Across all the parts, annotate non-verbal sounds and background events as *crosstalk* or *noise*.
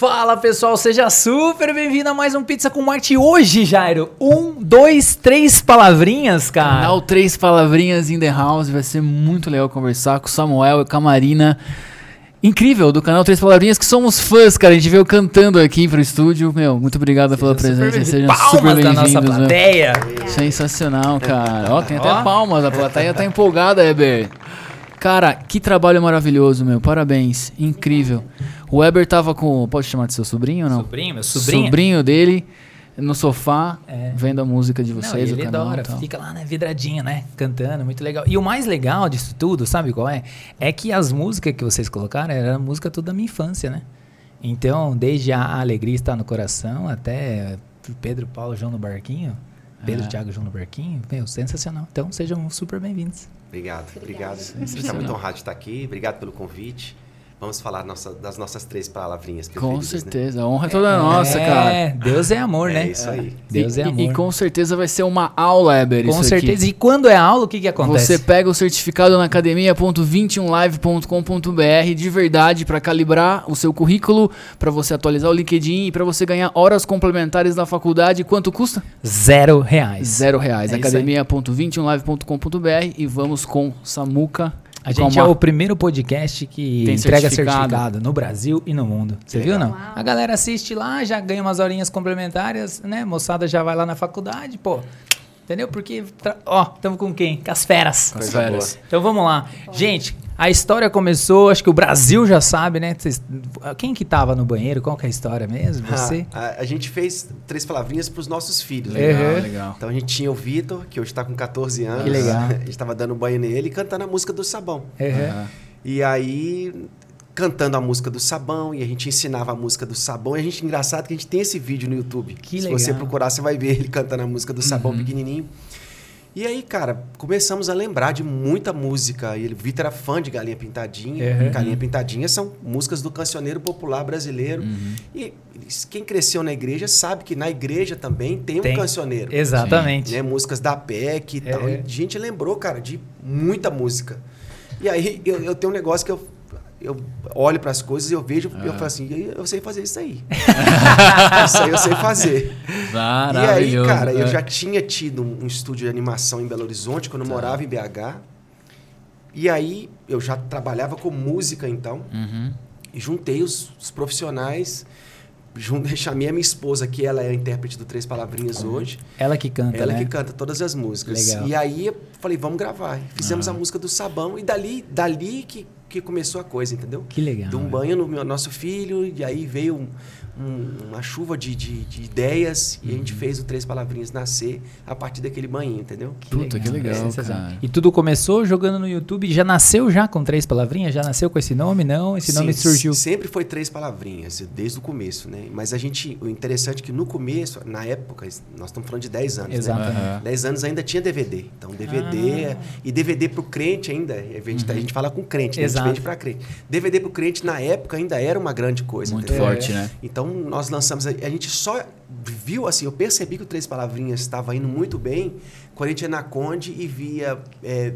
Fala pessoal, seja super bem-vindo a mais um Pizza com Marte. Hoje, Jairo, um, dois, três palavrinhas, cara. Canal Três Palavrinhas in the House. Vai ser muito legal conversar com o Samuel e com a Marina. Incrível, do canal Três Palavrinhas, que somos fãs, cara. A gente veio cantando aqui pro estúdio. Meu, muito obrigado pela presença. Sejam palmas super da nossa bem-vindos. meu. plateia. Sensacional, cara. Ó, tem até palmas. A plateia tá empolgada, Heber. Cara, que trabalho maravilhoso, meu. Parabéns. Incrível. O Weber tava com. Pode chamar de seu sobrinho ou não? Sobrinho, meu sobrinho. Sobrinho dele no sofá, É. vendo a música de Não, vocês, e o ele canal. adora, fica lá, né, vidradinho, né, cantando, muito legal. E o mais legal disso tudo, sabe qual é? É que as músicas que vocês colocaram era música toda da minha infância, né? Então, desde a Alegria Está no Coração até Pedro, Paulo, João no Barquinho, Pedro, É. Thiago, João no Barquinho, meu, sensacional. Então, sejam super bem-vindos. Obrigado, obrigado. Gente está muito honrado de estar aqui. Obrigado pelo convite. Vamos falar nossa- das nossas três palavrinhas Com preferidas, né? certeza, a honra é toda nossa, cara. É, Deus é amor, É né? isso aí. Deus e, é e- amor. E, com certeza vai ser uma aula, Eber. Com isso certeza. Aqui. E quando é aula, o que que acontece? Você pega o certificado na academia.21live.com.br de verdade para calibrar o seu currículo, para você atualizar o LinkedIn e para você ganhar horas complementares na faculdade. Quanto custa? Zero reais. Zero reais. É isso aí. academia.21live.com.br e vamos com Samuca. A gente é o primeiro podcast que Tem entrega certificado. certificado. no Brasil e no mundo. Você viu, não? Uau. A galera assiste lá, já ganha umas horinhas complementares, né? Moçada já vai lá na faculdade, pô. Entendeu? Porque, ó, estamos com quem? Com as feras. Com as férias. Então vamos lá. Gente, a história começou, acho que o Brasil já sabe, né? Quem que tava no banheiro? Qual que é a história mesmo? Você? Ah, a, a gente fez três palavrinhas para os nossos filhos. né? Legal, Uhum. legal. Então a gente tinha o Vitor, que hoje está com 14 anos. Que legal. *laughs* A gente estava dando banho nele e cantando a música do sabão. Uhum. Ah, E aí, cantando a música do sabão, e a gente ensinava a música do sabão. E a gente, engraçado que a gente tem esse vídeo no YouTube. Que Se legal. você procurar, você vai ver ele cantando a música do sabão pequenininho. E aí, cara, começamos a lembrar de muita música. E o Vitor era fã de Galinha Pintadinha. Uhum. Galinha Pintadinha são músicas do cancioneiro popular brasileiro. E eles- quem cresceu na igreja sabe que na igreja também tem, Tem. um cancioneiro. Exatamente. Né, músicas da PEC e tal. É. E a gente lembrou, cara, de muita música. E aí eu, eu tenho um negócio que eu, eu olho para as coisas e eu vejo, Ah. eu falo assim, "Eu- sei fazer isso aí. *laughs* isso aí eu sei fazer. E aí, cara, eu É. já tinha tido um estúdio de animação em Belo Horizonte, quando eu Tá. morava em BH. E aí eu já trabalhava com música então. Uhum. E juntei os, os profissionais. *laughs* Chamei a minha esposa, que ela é a intérprete do Três Palavrinhas hoje. Ela que canta, Ela né? que canta todas as músicas. Legal. E aí eu falei, vamos gravar. Fizemos a música do sabão e dali, dali que, que começou a coisa, entendeu? Que legal. De um né? banho no meu, nosso filho, e aí veio um- um- uma chuva de, de- de ideias e a Uhum. gente fez o Três Palavrinhas nascer a partir daquele banho, entendeu? Puta, que legal, sensacional. cara. E tudo começou jogando no YouTube. Já nasceu já com três palavrinhas? Já nasceu com esse nome? Não, esse nome Sim, surgiu. Sempre foi Três Palavrinhas, desde o começo, né? Mas a gente, o interessante é que no começo, na época, nós estamos falando de 10 anos, né? Exatamente. Aham. 10 anos ainda tinha DVD. Então, DVD. Ah. E DVD pro crente ainda. A gente, a gente fala com crente, né? Exato. A gente vende pra crente. DVD pro crente na época ainda era uma grande coisa. Muito entendeu? forte, né? Então, nós lançamos. A, a gente só viu assim, eu percebi que o Três Palavrinhas estava indo muito bem quando a gente ia na Conde e via é,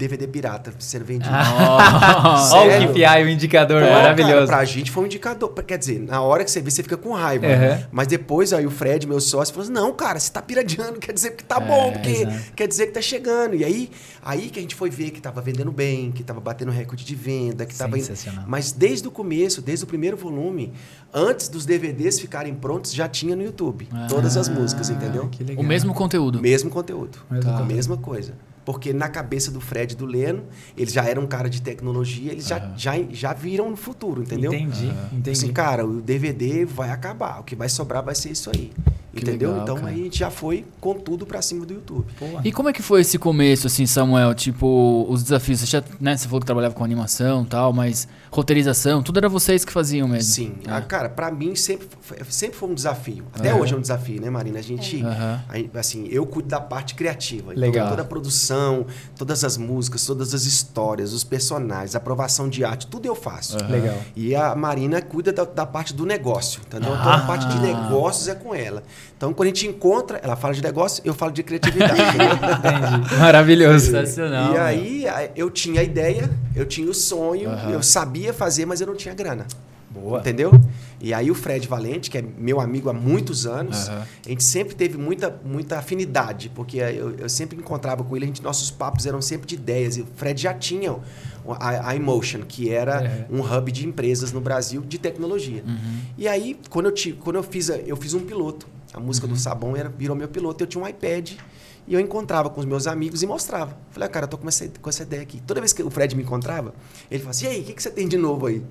DVD pirata sendo vendido. *laughs* Olha o? KPI, o indicador Pô, Ah, maravilhoso. Cara, pra gente foi um indicador. Quer dizer, na hora que você vê, você fica com raiva. Uhum. Mas depois aí o Fred, meu sócio, falou assim: não, cara, você tá piradeando, quer dizer que tá É, bom, porque exato. quer dizer que tá chegando. E aí, aí que a gente foi ver que tava vendendo bem, que tava batendo recorde de venda, que tava. Mas desde o começo, desde o primeiro volume, antes dos DVDs ficarem prontos, já tinha no YouTube. todas as músicas, entendeu? Ah, Que legal. O mesmo conteúdo. Mesmo conteúdo. Mesmo a conteúdo. mesma coisa. Porque na cabeça do Fred e do Leno, eles já eram um cara de tecnologia, eles já, já, já viram no futuro, entendeu? Entendi, entendi. Assim, cara, o DVD vai acabar, o que vai sobrar vai ser isso aí. Que entendeu? legal, então cara. a gente já foi com tudo pra cima do YouTube. Porra. E como é que foi esse começo, assim, Samuel? Tipo, os desafios. Você, já, né, você falou que trabalhava com animação e tal, mas roteirização, tudo era vocês que faziam mesmo. Sim. É. Ah, cara, pra mim sempre foi, sempre foi um desafio. Até hoje é um desafio, né, Marina? A gente, a gente- assim, eu cuido da parte criativa. Então, Legal. toda a produção, todas as músicas, todas as histórias, os personagens, aprovação de arte, tudo eu faço. Aham. Legal. E a Marina cuida da, da parte do negócio, entendeu? Então Ah. a parte de negócios é com ela. Então quando a gente encontra, ela fala de negócio, eu falo de criatividade? *laughs* Entendi. *laughs* Maravilhoso. Sensacional. E meu. aí eu tinha a ideia, eu tinha o sonho, Aham. eu sabia fazer, mas eu não tinha grana. Boa. Entendeu? E aí o Fred Valente, que é meu amigo há muitos anos, Aham. a gente sempre teve muita, muita afinidade, porque eu, eu sempre encontrava com ele, a gente, nossos papos eram sempre de ideias. E o Fred já tinha a, a Emotion, que era É. um hub de empresas no Brasil de tecnologia. E aí, quando eu, ti- quando eu fiz, a- eu fiz um piloto. A música do Sabão era, virou meu piloto. Eu tinha um iPad e eu encontrava com os meus amigos e mostrava. Falei, ah, cara, eu tô com essa, com essa ideia aqui. Toda vez que o Fred me encontrava, ele falava assim, e aí, o que, que você tem de novo aí?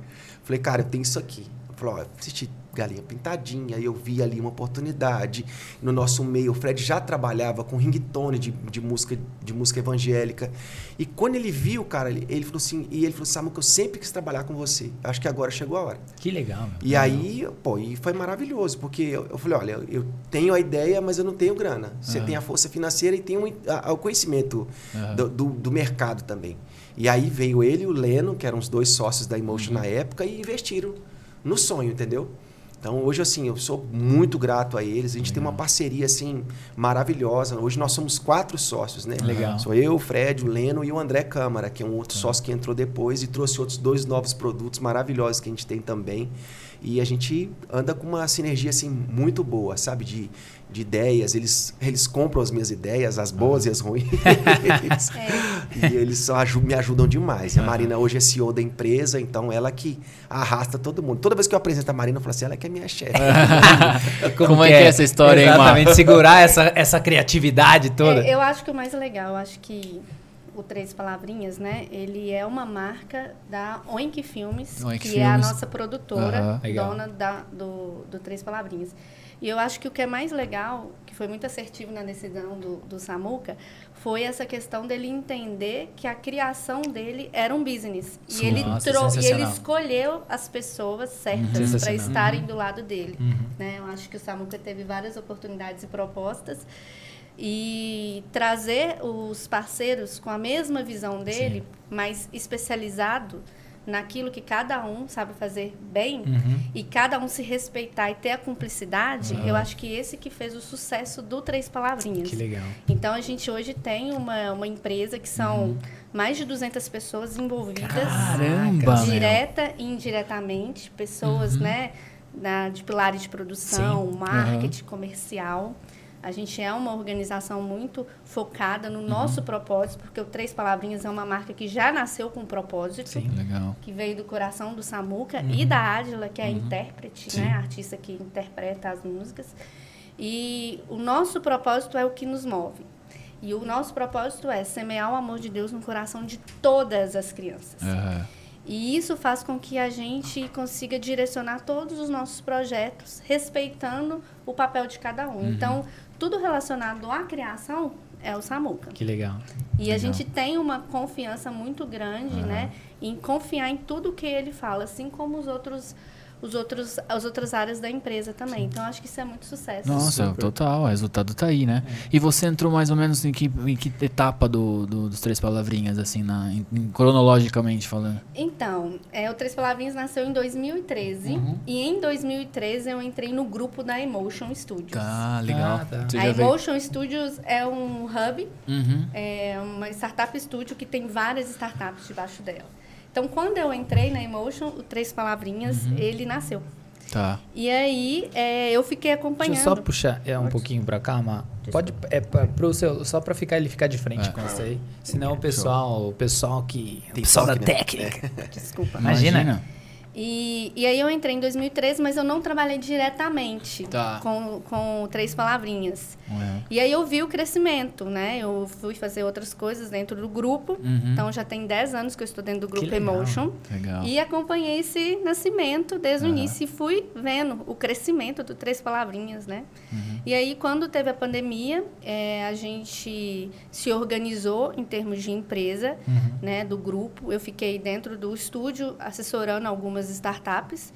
Falei, cara, eu tenho isso aqui. Falou, ó, assisti Galinha Pintadinha, aí eu vi ali uma oportunidade. No nosso meio, o Fred já trabalhava com ringtone de, de, música, de música evangélica. E quando ele viu, cara, ele, ele falou assim, e ele falou, Samuel, que eu sempre quis trabalhar com você. Acho que agora chegou a hora. Que legal, meu. E aí, pô, e foi maravilhoso, porque eu, eu falei, olha, eu tenho a ideia, mas eu não tenho grana. Você Aham. tem a força financeira e tem um, a- o conhecimento Aham. do, do, do mercado também. E aí veio ele e o Leno, que eram os dois sócios da Emotion Uhum. na época, e investiram no sonho, entendeu? Então, hoje, assim, eu sou muito grato a eles. A gente tem uma parceria, assim, maravilhosa. Hoje nós somos quatro sócios, né? Legal. Sou eu, o Fred, o Leno e o André Câmara, que é um outro sócio que entrou depois e trouxe outros dois novos produtos maravilhosos que a gente tem também. E a gente anda com uma sinergia, assim, muito boa, sabe? De, de ideias. Eles, eles compram as minhas ideias, as boas e as ruins. *laughs* E eles me ajudam demais. E a Marina hoje é CEO da empresa, então ela que arrasta todo mundo. Toda vez que eu apresento a Marina, eu falo assim, ela que é minha chefe. *laughs* Como é que é essa história? Exatamente, segurar essa, essa criatividade toda. É, eu acho que o mais legal, acho que o Três Palavrinhas, né? Ele é uma marca da Oink Filmes, Oink que é a Filmes. nossa produtora. Legal. dona da, do, do Três Palavrinhas. E eu acho que o que é mais legal, que foi muito assertivo na decisão do, do Samuca, foi essa questão dele entender que a criação dele era um business. Sim. E ele, Nossa, e ele escolheu as pessoas certas para Sensacional. estarem do lado dele. Uhum. Né? Eu acho que o Samuca teve várias oportunidades e propostas. E trazer os parceiros com a mesma visão dele, mas especializado naquilo que cada um sabe fazer bem Uhum. e cada um se respeitar e ter a cumplicidade, eu acho que esse que fez o sucesso do Três Palavrinhas. Que legal. Então a gente hoje tem uma, uma empresa que são mais de 200 pessoas envolvidas Caramba, meu. direta e indiretamente, pessoas, né, na, de pilares de produção, marketing comercial. A gente é uma organização muito focada no nosso propósito, porque o Três Palavrinhas é uma marca que já nasceu com propósito, Sim. Legal. que veio do coração do Samuca e da Adila, que é a intérprete, Sim. né, a artista que interpreta as músicas. E o nosso propósito é o que nos move. E o nosso propósito é semear o amor de Deus no coração de todas as crianças. Aham. E isso faz com que a gente consiga direcionar todos os nossos projetos respeitando o papel de cada um. Então, tudo relacionado à criação é o Samuca. Que legal. E a Legal. gente tem uma confiança muito grande, né, em confiar em tudo que ele fala, assim como os outros os outros as outras áreas da empresa também. Então acho que isso é muito sucesso. Nossa, Super. total, o resultado tá aí, né? E você entrou mais ou menos em que, em que etapa do, do- dos Três Palavrinhas, assim, na, em- em- cronologicamente falando? Então, é, o Três Palavrinhas nasceu em 2013 Uhum. e em 2013 eu entrei no grupo da Emotion Studios. Tá, legal. Ah, tá. A já veio- Emotion Studios é um hub Uhum. é uma startup studio que tem várias startups debaixo dela. Então, quando eu entrei na Emotion, o Três Palavrinhas, Uhum. ele nasceu. Tá. E aí, é, eu fiquei acompanhando. Deixa eu só puxar é, um pouquinho pra cá, Má. Pode, é, pra, pro seu, só pra ficar, ele ficar de frente É. com isso aí. Senão o pessoal, o pessoal que... O Tem pessoal da né? técnica. *laughs* Desculpa. Imagina. E, e aí eu entrei em 2013, mas eu não trabalhei diretamente Tá. com, com Três Palavrinhas. É. E aí eu vi o crescimento, né? Eu fui fazer outras coisas dentro do grupo. Uhum. Então já tem 10 anos que eu estou dentro do grupo legal. Emotion. Legal. E acompanhei esse nascimento desde o Aham. início e fui vendo o crescimento do Três Palavrinhas, né? Uhum. E aí, quando teve a pandemia, eh, a gente se organizou em termos de empresa, Uhum. né, do grupo. Eu fiquei dentro do estúdio assessorando algumas startups.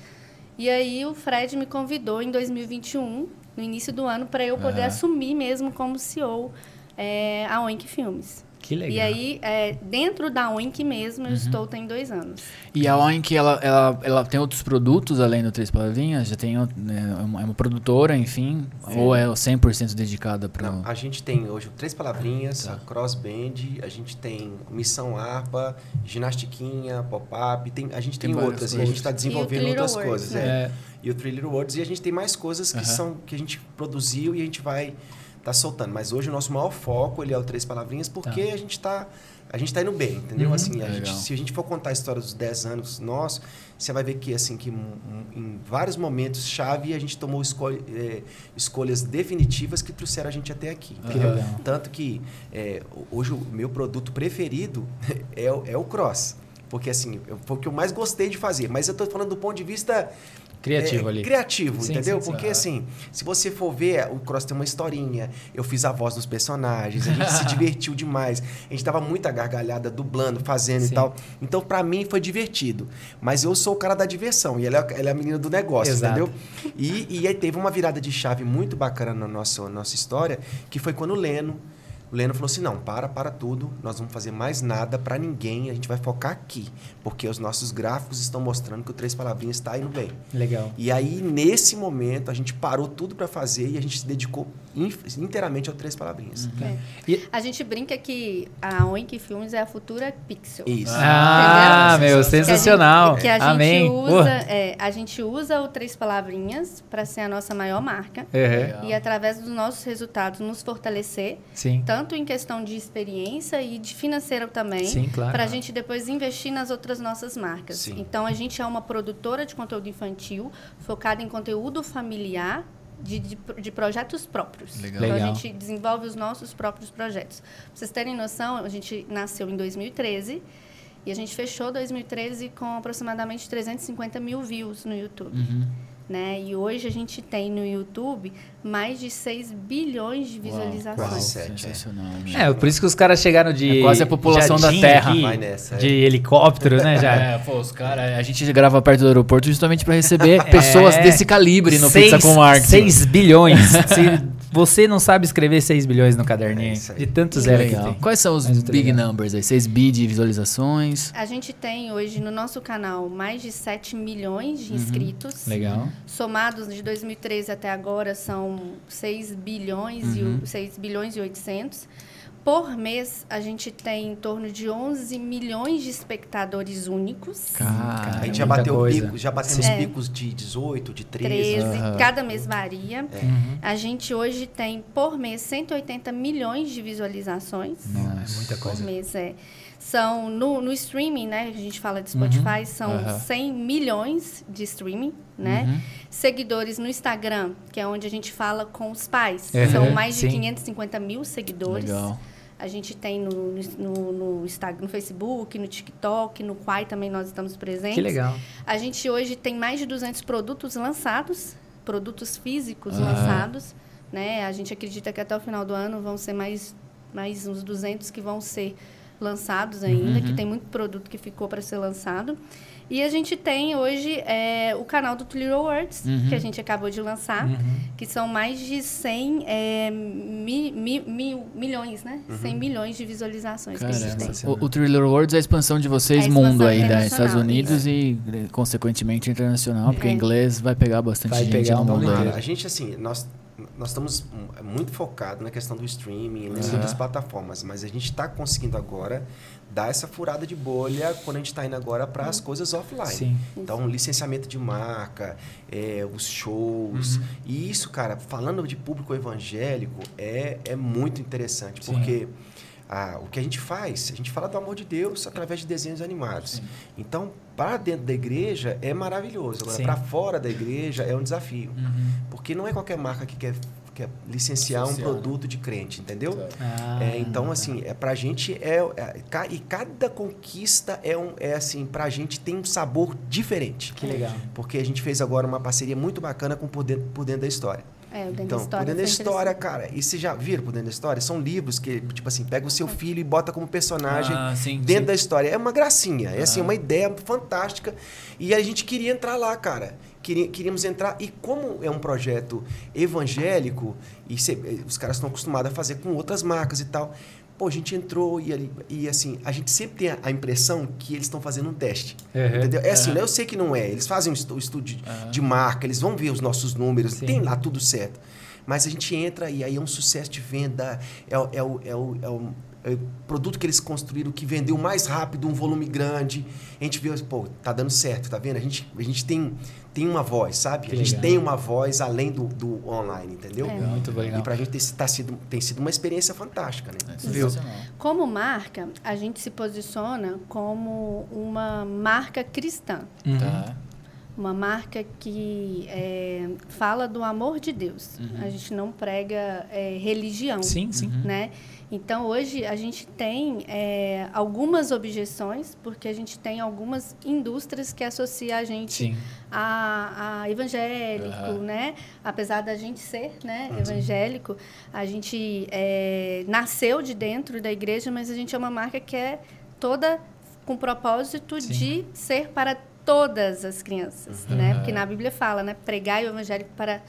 E aí, o Fred me convidou em 2021, no início do ano, para eu poder Aham. assumir mesmo como CEO eh, a Oink Filmes. Que legal. E aí, eh, dentro da Oink mesmo, Uhum. eu estou tem dois anos. E a Oink, ela, ela, ela tem outros produtos além do Três Palavrinhas? Já tem né, é uma, é uma produtora, enfim? Ou é 100% dedicada para... A gente tem hoje Três Palavrinhas, Tá. a Cross Band, a gente tem Missão Harpa, Ginastiquinha, Pop-Up, tem, a gente Tem tem, outras e a gente está desenvolvendo outras Works, coisas. né? é. É, e o Thriller Words. E a gente tem mais coisas que Aham. são que a gente produziu e a gente vai tá soltando. Mas hoje o nosso maior foco ele é o Três Palavrinhas porque a gente tá a gente tá indo bem, entendeu? Uhum. Assim, a gente, se a gente for contar a história dos 10 anos nossos, você vai ver que assim que em, vários momentos chave a gente tomou escolha, é, escolhas definitivas que trouxeram a gente até aqui. Legal. Tanto que é, hoje o meu produto preferido *laughs* é, o- é o cross. Porque assim, foi o que eu mais gostei de fazer. Mas eu tô falando do ponto de vista Criativo é, ali. Criativo, Sim, entendeu? sim, sim. Porque assim, se você for ver, o Cross tem uma historinha. Eu fiz a voz dos personagens, a gente se *laughs* divertiu demais. A gente dava muita gargalhada dublando, fazendo e tal. Então, pra mim, foi divertido. Mas eu sou o cara da diversão e ela é, ela é a menina do negócio, Exato. entendeu? E, e aí teve uma virada de chave muito bacana na nossa, nossa história, que foi quando o Leno. O Leno falou assim: não, para, para tudo, nós vamos fazer mais nada pra ninguém, a gente vai focar aqui. Porque os nossos gráficos estão mostrando que o Três Palavrinhas está indo bem. Legal. E aí, nesse momento, a gente parou tudo pra fazer e a gente se dedicou in- inteiramente ao Três Palavrinhas. É. E- A gente brinca que a Oink Filmes é a futura Pixel. Isso. Ah, Entendeu? meu, Que a gente- sensacional. Que a gente Amém. usa, é, a gente usa o Três Palavrinhas para ser a nossa maior marca. Uhum. E através dos nossos resultados nos fortalecer, Sim. tanto em questão de experiência e de financeiro também, Sim, claro. para a gente depois investir nas outras nossas marcas. Sim. Então a gente é uma produtora de conteúdo infantil focada em conteúdo familiar. De, de, de projetos próprios. Legal. Então Legal. a gente desenvolve os nossos próprios projetos. Pra vocês terem noção, a gente nasceu em 2013 e a gente fechou 2013 com aproximadamente 350 mil views no YouTube. Uhum. Né? E hoje a gente tem no YouTube mais de 6 bilhões de visualizações. quase sete, Sensacional. né? É, por isso que os caras chegaram de. É quase a população da Terra. aqui, nessa, é. de helicóptero, né? Já. *laughs* É, pô, os caras. A gente grava perto do aeroporto justamente pra receber *laughs* pessoas É. desse calibre no Seis- Pizza com Marketing. 6 bilhões. *laughs* Se você não sabe escrever 6 bilhões no caderninho, É isso aí. de tanto zero que Legal. tem. Quais são os Mas big legal. numbers aí? 6 bi de visualizações? A gente tem hoje no nosso canal mais de 7 milhões Uhum. de inscritos. Legal. Somados de 2013 até agora são 6 bilhões Uhum. e o- 6 bilhões e 800. Por mês a gente tem em torno de 11 milhões de espectadores únicos. Cara, A gente já muita bateu coisa. picos, já batemos É. picos de 18, de 13. 13, Aham. cada mês varia. Uhum. A gente hoje tem por mês 180 milhões de visualizações. Nossa, muita Por coisa. mês, é. São no, no streaming, né? A gente fala de Spotify, são Uhum. Aham. 100 milhões de streaming, né? Uhum. Seguidores no Instagram, que é onde a gente fala com os pais. Uhum, São mais de sim. 550 mil seguidores. Legal. A gente tem no, no, no, Instagram, no Facebook, no TikTok, no Quai também nós estamos presentes. Que legal. A gente hoje tem mais de 200 produtos lançados, produtos físicos Aham. lançados, né? A gente acredita que até o final do ano vão ser mais, mais uns 200 que vão ser lançados ainda, Uhum. que tem muito produto que ficou para ser lançado. E a gente tem hoje é, o canal do Little Words, Uhum. que a gente acabou de lançar, Uhum. que são mais de 100 é, mi- mi- mil- milhões, né? Uhum. 100 milhões de visualizações que a gente Caramba. tem. O, o Thriller Worlds é a expansão de vocês É expansão mundo aí, né? Estados Unidos e, eh, consequentemente, internacional, porque É. inglês vai pegar bastante Vai gente pegar no mundo. Cara, a gente, assim, nós, nós estamos hum, muito focados na questão do streaming, nas Aham. outras plataformas, mas a gente está conseguindo agora dar essa furada de bolha quando a gente está indo agora para as coisas offline. Sim. Então, licenciamento de marca, é, os shows. Uhum. E isso, cara, falando de público evangélico, é, é muito interessante, Sim. porque ah, o que a gente faz, a gente fala do amor de Deus através de desenhos animados. Então, para dentro da igreja é maravilhoso. Agora, para fora da igreja é um desafio. Uhum. Porque não é qualquer marca que quer, quer licenciar um Licenciar, produto de crente, entendeu? Ah, É, então, assim, é, pra gente é, é- E cada conquista é, um, é assim, pra gente tem um sabor diferente. Que legal. Porque a gente fez agora uma parceria muito bacana com Por Dentro, Por Dentro da História. É, o Dentro Então, da História. Por Dentro da História, cara, e vocês já viram Por Dentro da História? São livros que, tipo assim, pega o seu filho e bota como personagem Ah, sim, dentro sim. da história. É uma gracinha, é assim, Ah. uma ideia fantástica. E a gente queria entrar lá, cara. Queríamos entrar, e como é um projeto evangélico, e cê- eh, os caras estão acostumados a fazer com outras marcas e tal. Pô, a gente entrou e, ali- e assim, a gente sempre tem a, impressão que eles estão fazendo um teste. Uhum. Entendeu? É assim, né? eu sei que não é. Eles fazem um estu- estudo de, Aham. de marca, eles vão ver os nossos números, Sim. tem lá tudo certo. Mas a gente entra e aí é um sucesso de venda, é, é, é, o, é, o, é, produto que eles construíram que vendeu mais rápido, um volume grande. A gente vê, pô, tá dando certo, tá vendo? A gente, a gente tem, tem uma voz, sabe? Que a gente legal. tem uma voz além do, do online, entendeu? É. Muito legal. E pra gente ter, tá sido, tem sido uma experiência fantástica, né? Viu? Sensacional. Como marca, a gente se posiciona como uma marca cristã. Uhum. Tá. Uma marca que é, fala do amor de Deus. Uhum. A gente não prega é, religião. Sim, sim. né? Então hoje a gente tem é, algumas objeções porque a gente tem algumas indústrias que associam a gente a, a evangélico, Aham. né? Apesar da gente ser, né, evangélico, a gente é, nasceu de dentro da igreja, mas a gente é uma marca que é toda com propósito Sim. de ser para todas as crianças, né? Porque na Bíblia fala, né, pregar o evangelho para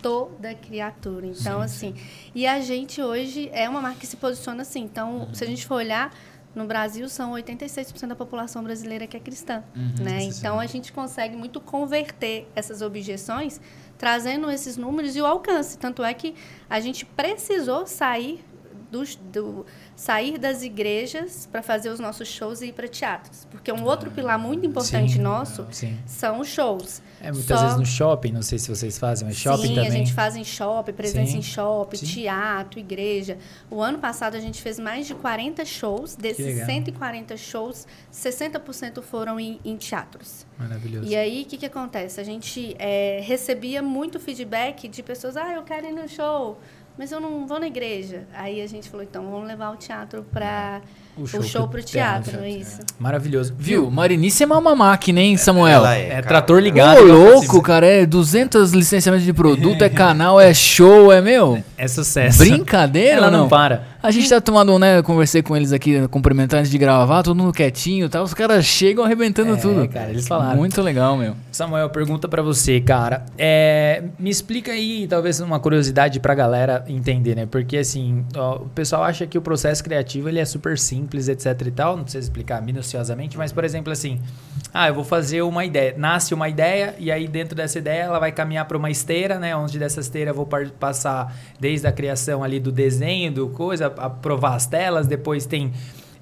toda criatura. Então, assim, e a gente hoje é uma marca que se posiciona assim. Então, se a gente for olhar no Brasil são 86% da população brasileira que é cristã, né? Então a gente consegue muito converter essas objeções trazendo esses números e o alcance. Tanto é que a gente precisou sair dos, do, sair das igrejas para fazer os nossos shows e ir para teatros. Porque um outro pilar muito importante Sim, nosso sim. são os shows. É muitas Só- vezes no shopping, não sei se vocês fazem, mas shopping Sim, também. a gente faz em shopping, presença Sim, em shopping, sim. teatro, igreja. O ano passado a gente fez mais de 40 shows. Desses legal. 140 shows, 60% foram em, em teatros. Maravilhoso. E aí, o que, que acontece? A gente é, recebia muito feedback de pessoas, ah, eu quero ir no show, mas eu não vou na igreja. Aí a gente falou, então vamos levar o teatro para o show, para o teatro, teatro, isso. Maravilhoso. Viu? Marinice é uma máquina, hein, Samuel? Ela É, cara. trator Ô, ligado. louco, cara, é 200 licenciamentos de produto, é *laughs* canal, é show, é meu. É sucesso. Brincadeira Ela não não? para. A gente tá tomando, né? eu Conversei com eles aqui, cumprimentando antes de gravar, todo mundo quietinho e tal. Os caras chegam arrebentando É, tudo. cara, eles falaram. Muito legal, meu. Samuel, pergunta pra você, cara. É, me explica aí, talvez uma curiosidade pra galera entender, né? Porque assim, ó, o pessoal acha que o processo criativo ele é super simples, etc e tal. Não precisa explicar minuciosamente, mas por exemplo, assim, ah, eu vou fazer uma ideia. Nasce uma ideia e aí dentro dessa ideia ela vai caminhar pra uma esteira, né? Onde dessa esteira eu vou passar desde a criação ali do desenho, do coisa, aprovar as telas, depois tem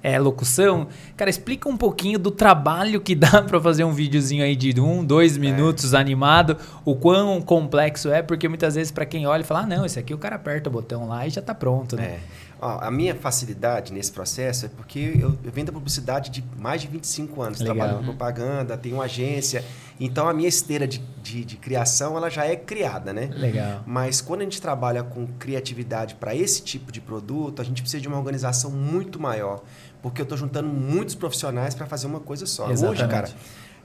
é, locução. Cara, explica um pouquinho do trabalho que dá pra fazer um videozinho aí de um, dois minutos animado, o quão complexo é, porque muitas vezes pra quem olha fala, ah, não, esse aqui o cara aperta o botão lá e já tá pronto, né? É. Ó, a minha facilidade nesse processo é porque eu, eu venho da publicidade de mais de 25 anos. Legal. Trabalho com propaganda, tenho uma agência. Então, a minha esteira de, de, de criação, ela já é criada, né? Legal. Mas quando a gente trabalha com criatividade para esse tipo de produto, a gente precisa de uma organização muito maior. Porque eu estou juntando muitos profissionais para fazer uma coisa só. Hoje, Exatamente. cara,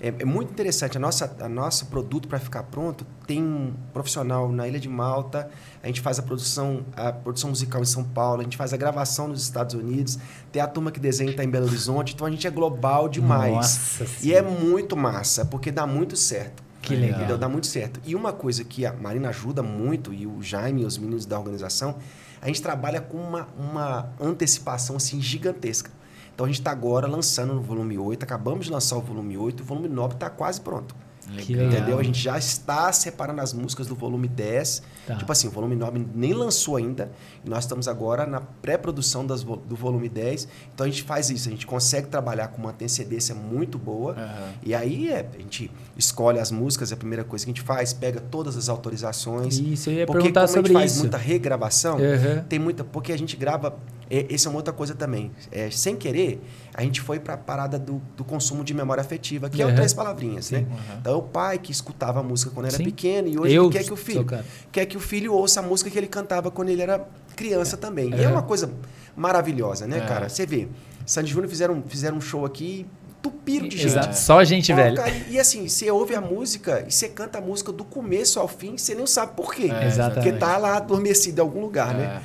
é, é muito interessante. A nossa, a nosso produto para ficar pronto tem um profissional na Ilha de Malta. A gente faz a produção, a produção musical em São Paulo. A gente faz a gravação nos Estados Unidos. Tem a turma que desenha está em Belo Horizonte. Então a gente é global demais. Nossa e é muito massa, porque dá muito certo. Que legal. Entendeu? Dá muito certo. E uma coisa que a Marina ajuda muito, e o Jaime e os meninos da organização, a gente trabalha com uma, uma antecipação assim gigantesca. Então a gente está agora lançando no volume 8, acabamos de lançar o volume 8, o volume 9 está quase pronto. Legal. Entendeu? A gente já está separando as músicas do volume 10. Tá. Tipo assim, o volume 9 nem lançou ainda. E nós estamos agora na pré-produção das vo- do volume 10. Então a gente faz isso, a gente consegue trabalhar com uma antecedência muito boa. Aham. E aí é, a gente escolhe as músicas, é a primeira coisa que a gente faz, pega todas as autorizações. Isso, eu ia porque perguntar como sobre a gente faz muita regravação, Uhum. tem muita. Porque a gente grava. é, Essa é uma outra coisa também. É, sem querer, a gente foi para a parada do, do consumo de memória afetiva, que é Uhum. o Três Palavrinhas, né? Uhum. Então, é o pai que escutava a música quando era Sim. pequeno e hoje Eu quer que o filho quer que o filho ouça a música que ele cantava quando ele era criança também. E é Uhum. uma coisa maravilhosa, né, É. cara? Você vê, Sandy Júnior fizeram, fizeram um show aqui, tupiram de gente. Exato. Só gente Pô, velha. cara, e, assim, você ouve a música e você canta a música do começo ao fim, você nem sabe por quê. É, Exatamente. Porque tá lá adormecido em algum lugar, né?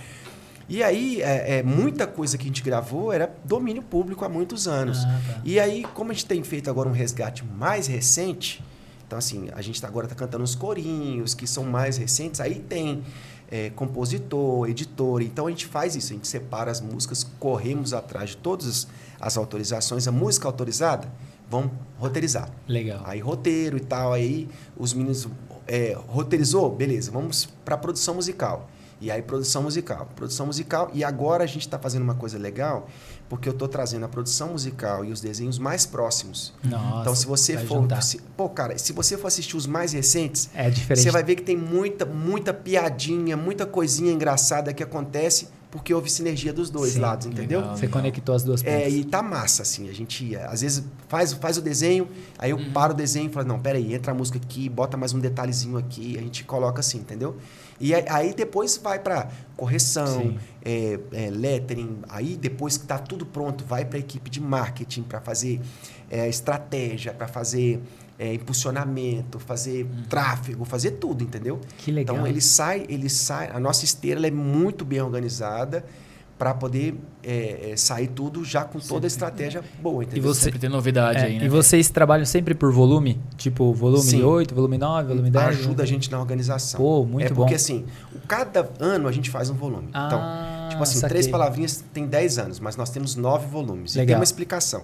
E aí, é, é, muita coisa que a gente gravou era domínio público há muitos anos. Ah, tá. E aí, como a gente tem feito agora um resgate mais recente, então assim, a gente tá- agora está cantando os corinhos, que são mais recentes, aí tem é, compositor, editor, então a gente faz isso, a gente separa as músicas, corremos atrás de todas as, as autorizações, a música autorizada, vamos roteirizar. Legal. Aí roteiro e tal, aí os meninos é, roteirizou, beleza, vamos para produção musical. E aí, produção musical. Produção musical. E agora a gente está fazendo uma coisa legal, porque eu estou trazendo a produção musical e os desenhos mais próximos. Nossa, então, se você for. se- pô, cara, se você for assistir os mais recentes, É diferente. você vai ver que tem muita, muita piadinha, muita coisinha engraçada que acontece porque houve sinergia dos dois Sim, lados, entendeu? legal. Você conectou as duas É, pontas. e tá massa, assim. A gente, às vezes, faz, faz o desenho, aí eu Uhum. paro o desenho e falo, não, peraí, entra a música aqui, bota mais um detalhezinho aqui, a gente coloca assim, entendeu? E aí- depois vai pra correção, é, é, lettering, aí depois que tá tudo pronto, vai pra equipe de marketing para fazer é, estratégia, para fazer é, impulsionamento, fazer tráfego, fazer tudo, entendeu? Uhum. Que legal. Então ele sai, ele sai, a nossa esteira é muito bem organizada para poder é, é, sair tudo já com toda a estratégia boa, entendeu? você- Sempre tem novidade É, aí, né? E vocês trabalham sempre por volume? Tipo, volume Sim. 8, volume 9, volume 10? ajuda a gente na organização. Pô, muito é porque bom. assim, o- cada ano a gente faz um volume. Ah, então, tipo assim, saquei. três palavrinhas tem 10 anos, mas nós temos nove volumes. E Legal. tem uma explicação.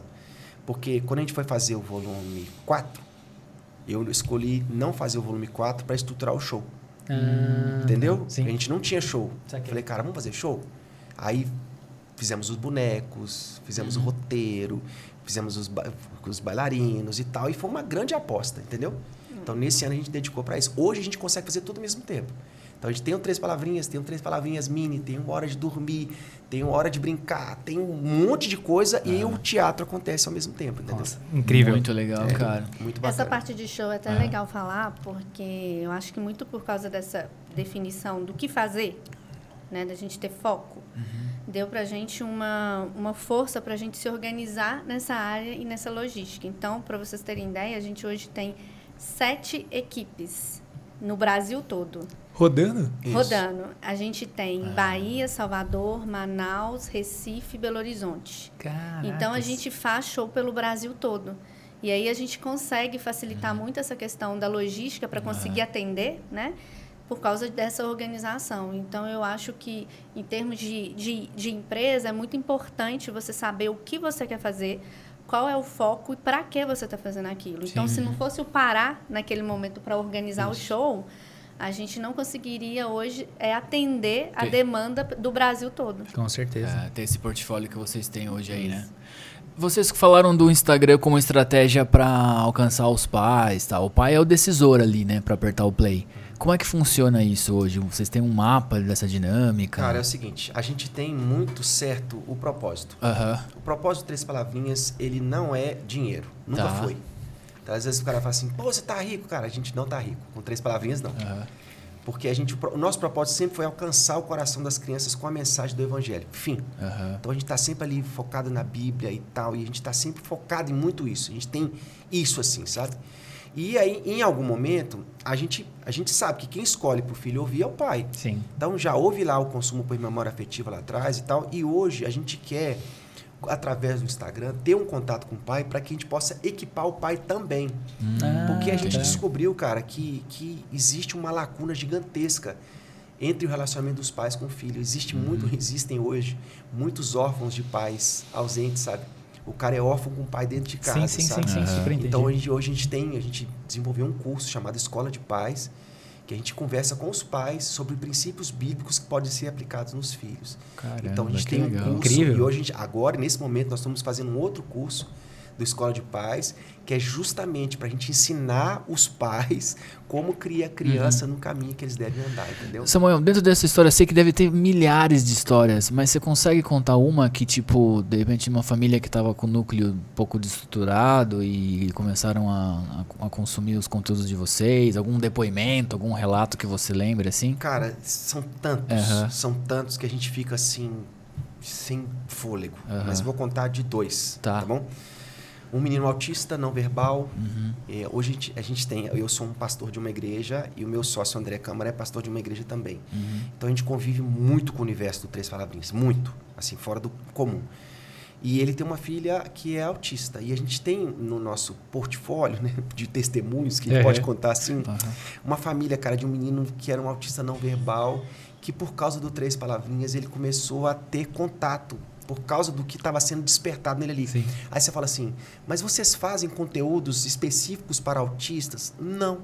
Porque quando a gente foi fazer o volume 4, eu escolhi não fazer o volume 4 para estruturar o show. Ah, Entendeu? Sim. A gente não tinha show. Saquei. Falei, cara, vamos fazer show? Aí fizemos os bonecos, fizemos o roteiro, fizemos os, ba- os bailarinos e tal. E foi uma grande aposta, entendeu? Então, nesse ano a gente dedicou para isso. Hoje a gente consegue fazer tudo ao mesmo tempo. Então, a gente tem o Três Palavrinhas, tem o Três Palavrinhas Mini, tem uma hora de dormir, tem uma hora de brincar, tem um monte de coisa e o teatro acontece ao mesmo tempo, entendeu? Nossa, incrível. Muito legal, cara. Muito bacana. Essa parte de show é até legal falar, porque eu acho que muito por causa dessa definição do que fazer, né, da gente ter foco, deu pra gente uma, uma força pra gente se organizar nessa área e nessa logística. Então, para vocês terem ideia, a gente hoje tem sete equipes no Brasil todo. Rodando? Isso. Rodando. A gente tem Bahia, Salvador, Manaus, Recife e Belo Horizonte. Caraca. Então a gente faz show pelo Brasil todo. E aí a gente consegue facilitar Uhum. muito essa questão da logística para conseguir atender, né? Por causa dessa organização. Então eu acho que em termos de, de, de empresa é muito importante você saber o que você quer fazer, qual é o foco e para que você está fazendo aquilo. Então se não fosse o parar naquele momento para organizar o show, a gente não conseguiria hoje é, atender a Sim. demanda do Brasil todo. Com certeza. É, ter esse portfólio que vocês têm hoje aí, né? Vocês que falaram do Instagram como estratégia pra alcançar os pais, tá? O pai é o decisor ali, né, Pra apertar o play. Como é que funciona isso hoje? Vocês têm um mapa dessa dinâmica? Cara, é o seguinte, a gente tem muito certo o propósito. Aham. O propósito de Três Palavrinhas, ele não é dinheiro. Nunca Tá. foi. Então, às vezes o cara fala assim, pô, você tá rico? Cara, a gente não tá rico. Com Três Palavrinhas, não. Aham. Porque a gente, o nosso propósito sempre foi alcançar o coração das crianças com a mensagem do Evangelho. Fim. Aham. Então a gente está sempre ali focado na Bíblia e tal, e a gente está sempre focado em muito isso. A gente tem isso assim, sabe? E aí, em algum momento, a gente, a gente sabe que quem escolhe para o filho ouvir é o pai. Sim. Então já houve lá o consumo por memória afetiva lá atrás e tal, e hoje a gente quer, através do Instagram, ter um contato com o pai para que a gente possa equipar o pai também. Ah, Porque a gente tá. descobriu, cara, que, que existe uma lacuna gigantesca entre o relacionamento dos pais com o filho. Existe muito, existem hoje muitos órfãos de pais ausentes, sabe? O cara é órfão com o pai dentro de casa, Sim, sim, sabe? sim, sim, entendi. Então hoje, hoje a gente tem, a gente desenvolveu um curso chamado Escola de Pais, que a gente conversa com os pais sobre princípios bíblicos que podem ser aplicados nos filhos. Caramba, então a gente tem um legal. curso Incrível. e hoje a gente, agora nesse momento nós estamos fazendo um outro curso do Escola de Pais, que é justamente para a gente ensinar os pais como criar a criança Uhum. no caminho que eles devem andar, entendeu? Samuel, dentro dessa história, eu sei que deve ter milhares de histórias, mas você consegue contar uma que, tipo, de repente, uma família que tava com o núcleo um pouco desestruturado e começaram a, a- a consumir os conteúdos de vocês? Algum depoimento, algum relato que você lembre, assim? Cara, são tantos, Aham. são tantos que a gente fica assim sem fôlego. Aham. Mas vou contar de dois, Tá. tá, bom? Um menino autista não verbal. Uhum. É, hoje a gente, a gente tem, eu sou um pastor de uma igreja e o meu sócio André Câmara é pastor de uma igreja também. Uhum. Então a gente convive muito com o universo do Três Palavrinhas, muito, assim, fora do comum. E ele tem uma filha que é autista. E a gente tem no nosso portfólio né, de testemunhos, que gente É. pode contar assim, Aham. uma família, cara, de um menino que era um autista não verbal, que por causa do Três Palavrinhas ele começou a ter contato, por causa do que estava sendo despertado nele ali. Sim. Aí você fala assim, mas vocês fazem conteúdos específicos para autistas? Não.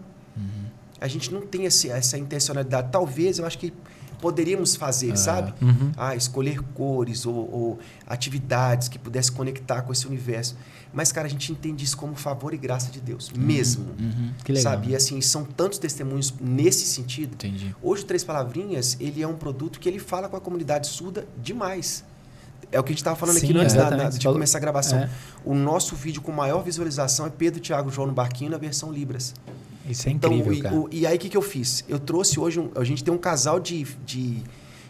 A gente não tem esse, essa intencionalidade. Talvez, eu acho que poderíamos fazer, sabe? Uhum. Ah, escolher cores ou, ou atividades que pudesse conectar com esse universo. Mas, cara, a gente entende isso como favor e graça de Deus, mesmo. Uhum. Que legal. Sabe? E assim, são tantos testemunhos nesse sentido. Entendi. Hoje, o Três Palavrinhas, ele é um produto que ele fala com a comunidade surda demais. É o que a gente estava falando Sim, aqui antes da- da- de começar a gravação. É. O nosso vídeo com maior visualização é Pedro, Thiago, João no Barquinho na versão Libras. Isso é Então, incrível, e, o- e aí, o que, que eu fiz? Eu trouxe hoje, um- a gente tem um casal de, de,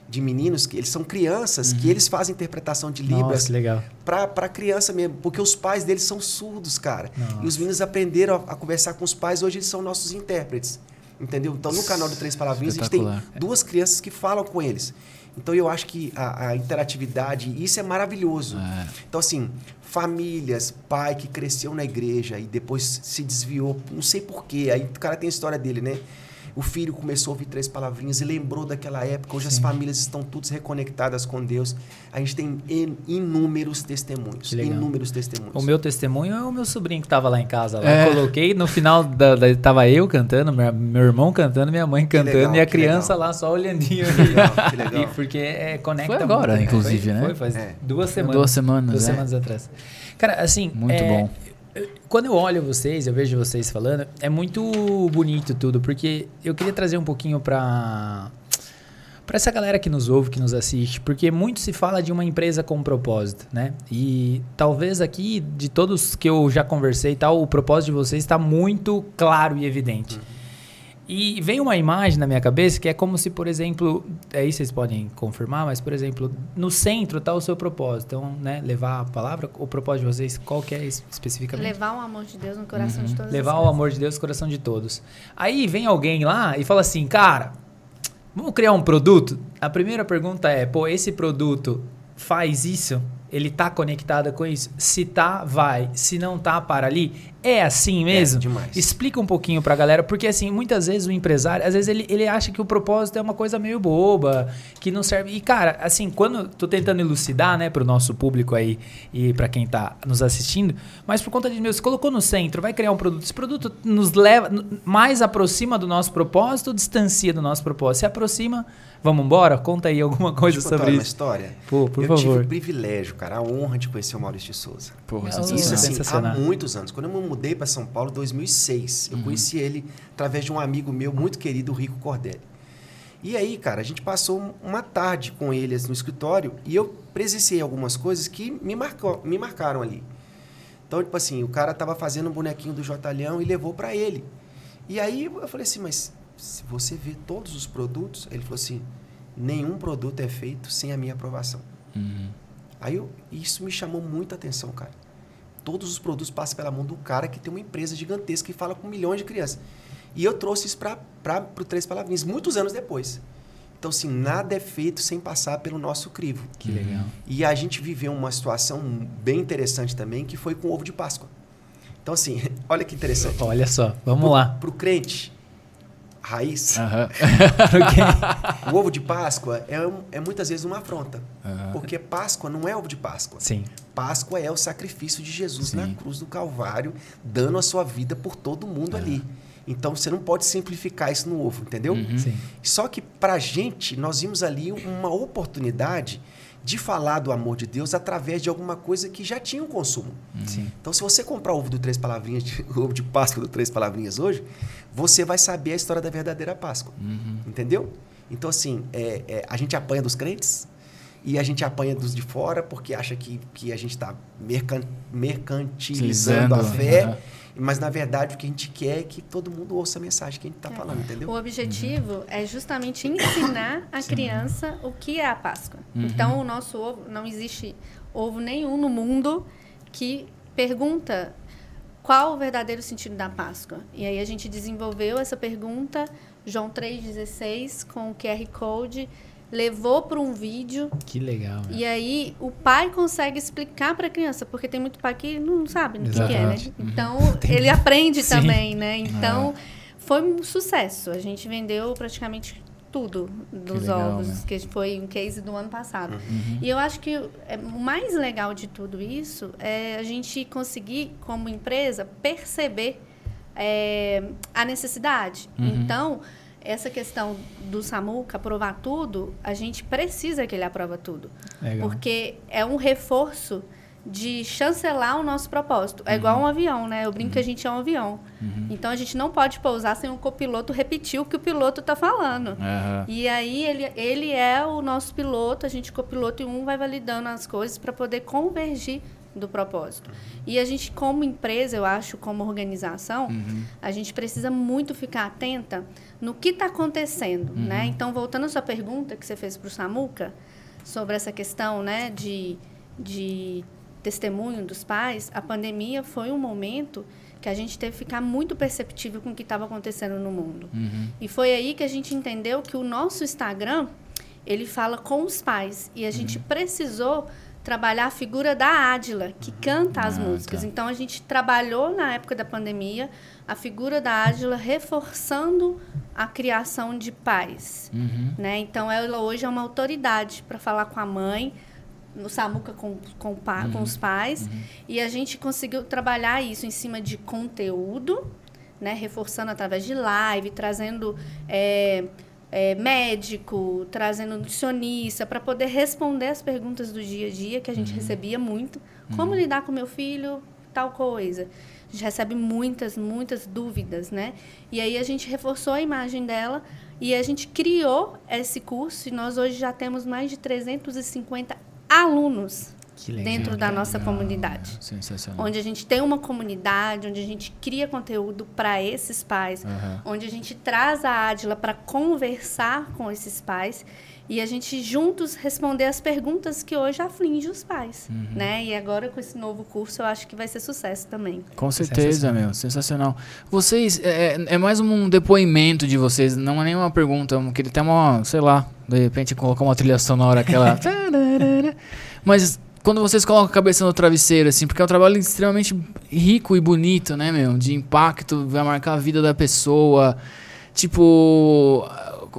de meninos, que eles são crianças, que eles fazem interpretação de Uhum. Nossa, Libras legal. pra, criança mesmo, porque os pais deles são surdos, cara. Nossa. E os meninos aprenderam a, a conversar com os pais, hoje eles são nossos intérpretes. Entendeu? Então, no canal do Três Palavrinhas, a gente tem duas crianças que falam com eles. Então, eu acho que a, a interatividade, isso é maravilhoso. É. Então, assim, famílias, pai que cresceu na igreja e depois se desviou, não sei porquê. Aí o cara tem a história dele, né? O filho começou a ouvir três palavrinhas e lembrou daquela época. Hoje as Sim. famílias estão todas reconectadas com Deus. A gente tem in- inúmeros testemunhos. Inúmeros testemunhos. O meu testemunho é o meu sobrinho que tava lá em casa. Lá. É. Coloquei no final da, da- Tava eu cantando, meu, meu irmão cantando, minha mãe cantando legal, e a criança legal. lá só olhandinho. Que legal, que legal. E porque é, conecta Foi agora, muito, né? inclusive, foi, né? Foi, faz É. duas semanas. Duas semanas, Duas é. semanas atrás. Cara, assim. Muito é, bom. Quando eu olho vocês, eu vejo vocês falando, é muito bonito tudo, porque eu queria trazer um pouquinho pra. Pra essa galera que nos ouve, que nos assiste, porque muito se fala de uma empresa com propósito, né? E talvez aqui, de todos que eu já conversei tal, o propósito de vocês está muito claro e evidente. E veio uma imagem na minha cabeça que é como se, por exemplo, aí vocês podem confirmar, mas, por exemplo, no centro está o seu propósito. Então, né, levar a palavra, o propósito de vocês, qual que é es- especificamente? Levar o amor de Deus no coração de todas Levar o amor de Deus no coração de todos. Aí vem alguém lá e fala assim, cara, vamos criar um produto? A primeira pergunta é, pô, esse produto faz isso? Ele tá conectado com isso? Se tá, vai. Se não tá, para ali. É assim mesmo? demais. Explica um pouquinho pra galera, porque assim, muitas vezes o empresário, às vezes ele, ele acha que o propósito é uma coisa meio boba, que não serve. E cara, assim, quando tô tentando elucidar, né, pro nosso público aí e pra quem tá nos assistindo, mas por conta de meu, você colocou no centro, vai criar um produto, esse produto nos leva mais aproxima do nosso propósito ou distancia do nosso propósito? Se aproxima, vamos embora? Conta aí alguma coisa Deixa sobre uma isso. história. Pô, por eu favor. tive o privilégio, cara, a honra de conhecer o Maurício de Souza. Porra, Não, sensacional. Isso assim, há Sensacional. muitos anos. Quando eu mudei para São Paulo, em 2006, eu conheci ele através de um amigo meu muito querido, o Rico Cordelli. E aí, cara, a gente passou uma tarde com ele assim, no escritório e eu presenciei algumas coisas que me, marcou, me marcaram ali. Então, tipo assim, o cara tava fazendo um bonequinho do Jotalhão e levou para ele. E aí eu falei assim, mas se você vê todos os produtos, ele falou assim, nenhum produto é feito sem a minha aprovação. Uhum. Aí eu- isso me chamou muita atenção, cara. Todos os produtos passam pela mão do cara que tem uma empresa gigantesca que fala com milhões de crianças. E eu trouxe isso para o Três Palavrinhas, muitos anos depois. Então, assim, nada é feito sem passar pelo nosso crivo. Que legal. E a gente viveu uma situação bem interessante também, que foi com o ovo de Páscoa. Então, assim, *laughs* olha que interessante. Olha só, vamos lá. Para o crente, raiz, *laughs* *laughs* o ovo de Páscoa é, é muitas vezes uma afronta. Porque Páscoa não é ovo de Páscoa. Sim. Páscoa é o sacrifício de Jesus Sim. na cruz do Calvário, dando a sua vida por todo mundo ali. Então você não pode simplificar isso no ovo, entendeu? Uhum. Sim. Só que pra gente, nós vimos ali uma oportunidade de falar do amor de Deus através de alguma coisa que já tinha um consumo. Sim. Então, se você comprar o ovo do Três Palavrinhas, de- o *laughs* ovo de Páscoa do Três Palavrinhas hoje, você vai saber a história da verdadeira Páscoa. Uhum. Entendeu? Então, assim, é, é, a gente apanha dos crentes e a gente apanha dos de fora porque acha que, que a gente está mercantilizando a fé. aham. Mas, na verdade, o que a gente quer é que todo mundo ouça a mensagem que a gente está falando, entendeu? O objetivo é justamente ensinar a criança o que é a Páscoa. Então, o nosso ovo, não existe ovo nenhum no mundo que pergunta qual o verdadeiro sentido da Páscoa. E aí a gente desenvolveu essa pergunta, João 3,16, com o QR Code, levou para um vídeo Que legal. meu. e aí o pai consegue explicar para a criança, porque tem muito pai que não sabe o que, que é, né? Exatamente. Então *laughs* ele aprende Sim. também, né? Então foi um sucesso. A gente vendeu praticamente tudo dos legal, ovos, né? que foi um case do ano passado. Uhum. E eu acho que é, o mais legal de tudo isso é a gente conseguir, como empresa, perceber é, a necessidade. Uhum. Então, essa questão do Samuca aprovar tudo, a gente precisa que ele aprova tudo. Legal. Porque é um reforço de chancelar o nosso propósito. É igual um avião, né? Eu brinco que a gente é um avião. Então a gente não pode pousar sem o copiloto repetir o que o piloto está falando. E aí ele, ele é o nosso piloto, a gente copiloto e um vai validando as coisas para poder convergir do propósito. E a gente como empresa, eu acho, como organização, a gente precisa muito ficar atenta no que está acontecendo, né? Então, voltando à sua pergunta que você fez para o Samuca sobre essa questão, né, de, de testemunho dos pais, a pandemia foi um momento que a gente teve que ficar muito perceptível com o que estava acontecendo no mundo. E foi aí que a gente entendeu que o nosso Instagram, ele fala com os pais. E a gente precisou trabalhar a figura da Ádila, que canta as Ah, músicas. tá. Então, a gente trabalhou na época da pandemia a figura da Ádila reforçando a criação de pais. Uhum. Né? Então, ela hoje é uma autoridade para falar com a mãe, no Samuca com, com, pa- com os pais. E a gente conseguiu trabalhar isso em cima de conteúdo, né? reforçando através de live, trazendo é, é, médico, trazendo nutricionista, para poder responder as perguntas do dia a dia que a gente recebia muito. Como lidar com meu filho, tal coisa. A gente recebe muitas, muitas dúvidas, né? E aí a gente reforçou a imagem dela e a gente criou esse curso e nós hoje já temos mais de 350 alunos. Dentro da nossa comunidade. Sensacional. Onde a gente tem uma comunidade, onde a gente cria conteúdo para esses pais, Aham. onde a gente traz a Adila para conversar com esses pais e a gente juntos responder as perguntas que hoje afligem os pais, Uhum. né? E agora com esse novo curso eu acho que vai ser sucesso também. Com certeza, Sensacional. meu. Sensacional. Vocês, é, é mais um depoimento de vocês, não é nenhuma pergunta. Eu queria até uma, sei lá, de repente colocar uma trilha sonora aquela. *laughs* Mas quando vocês colocam a cabeça no travesseiro, assim, porque é um trabalho extremamente rico e bonito, né, meu? De impacto, vai marcar a vida da pessoa. Tipo,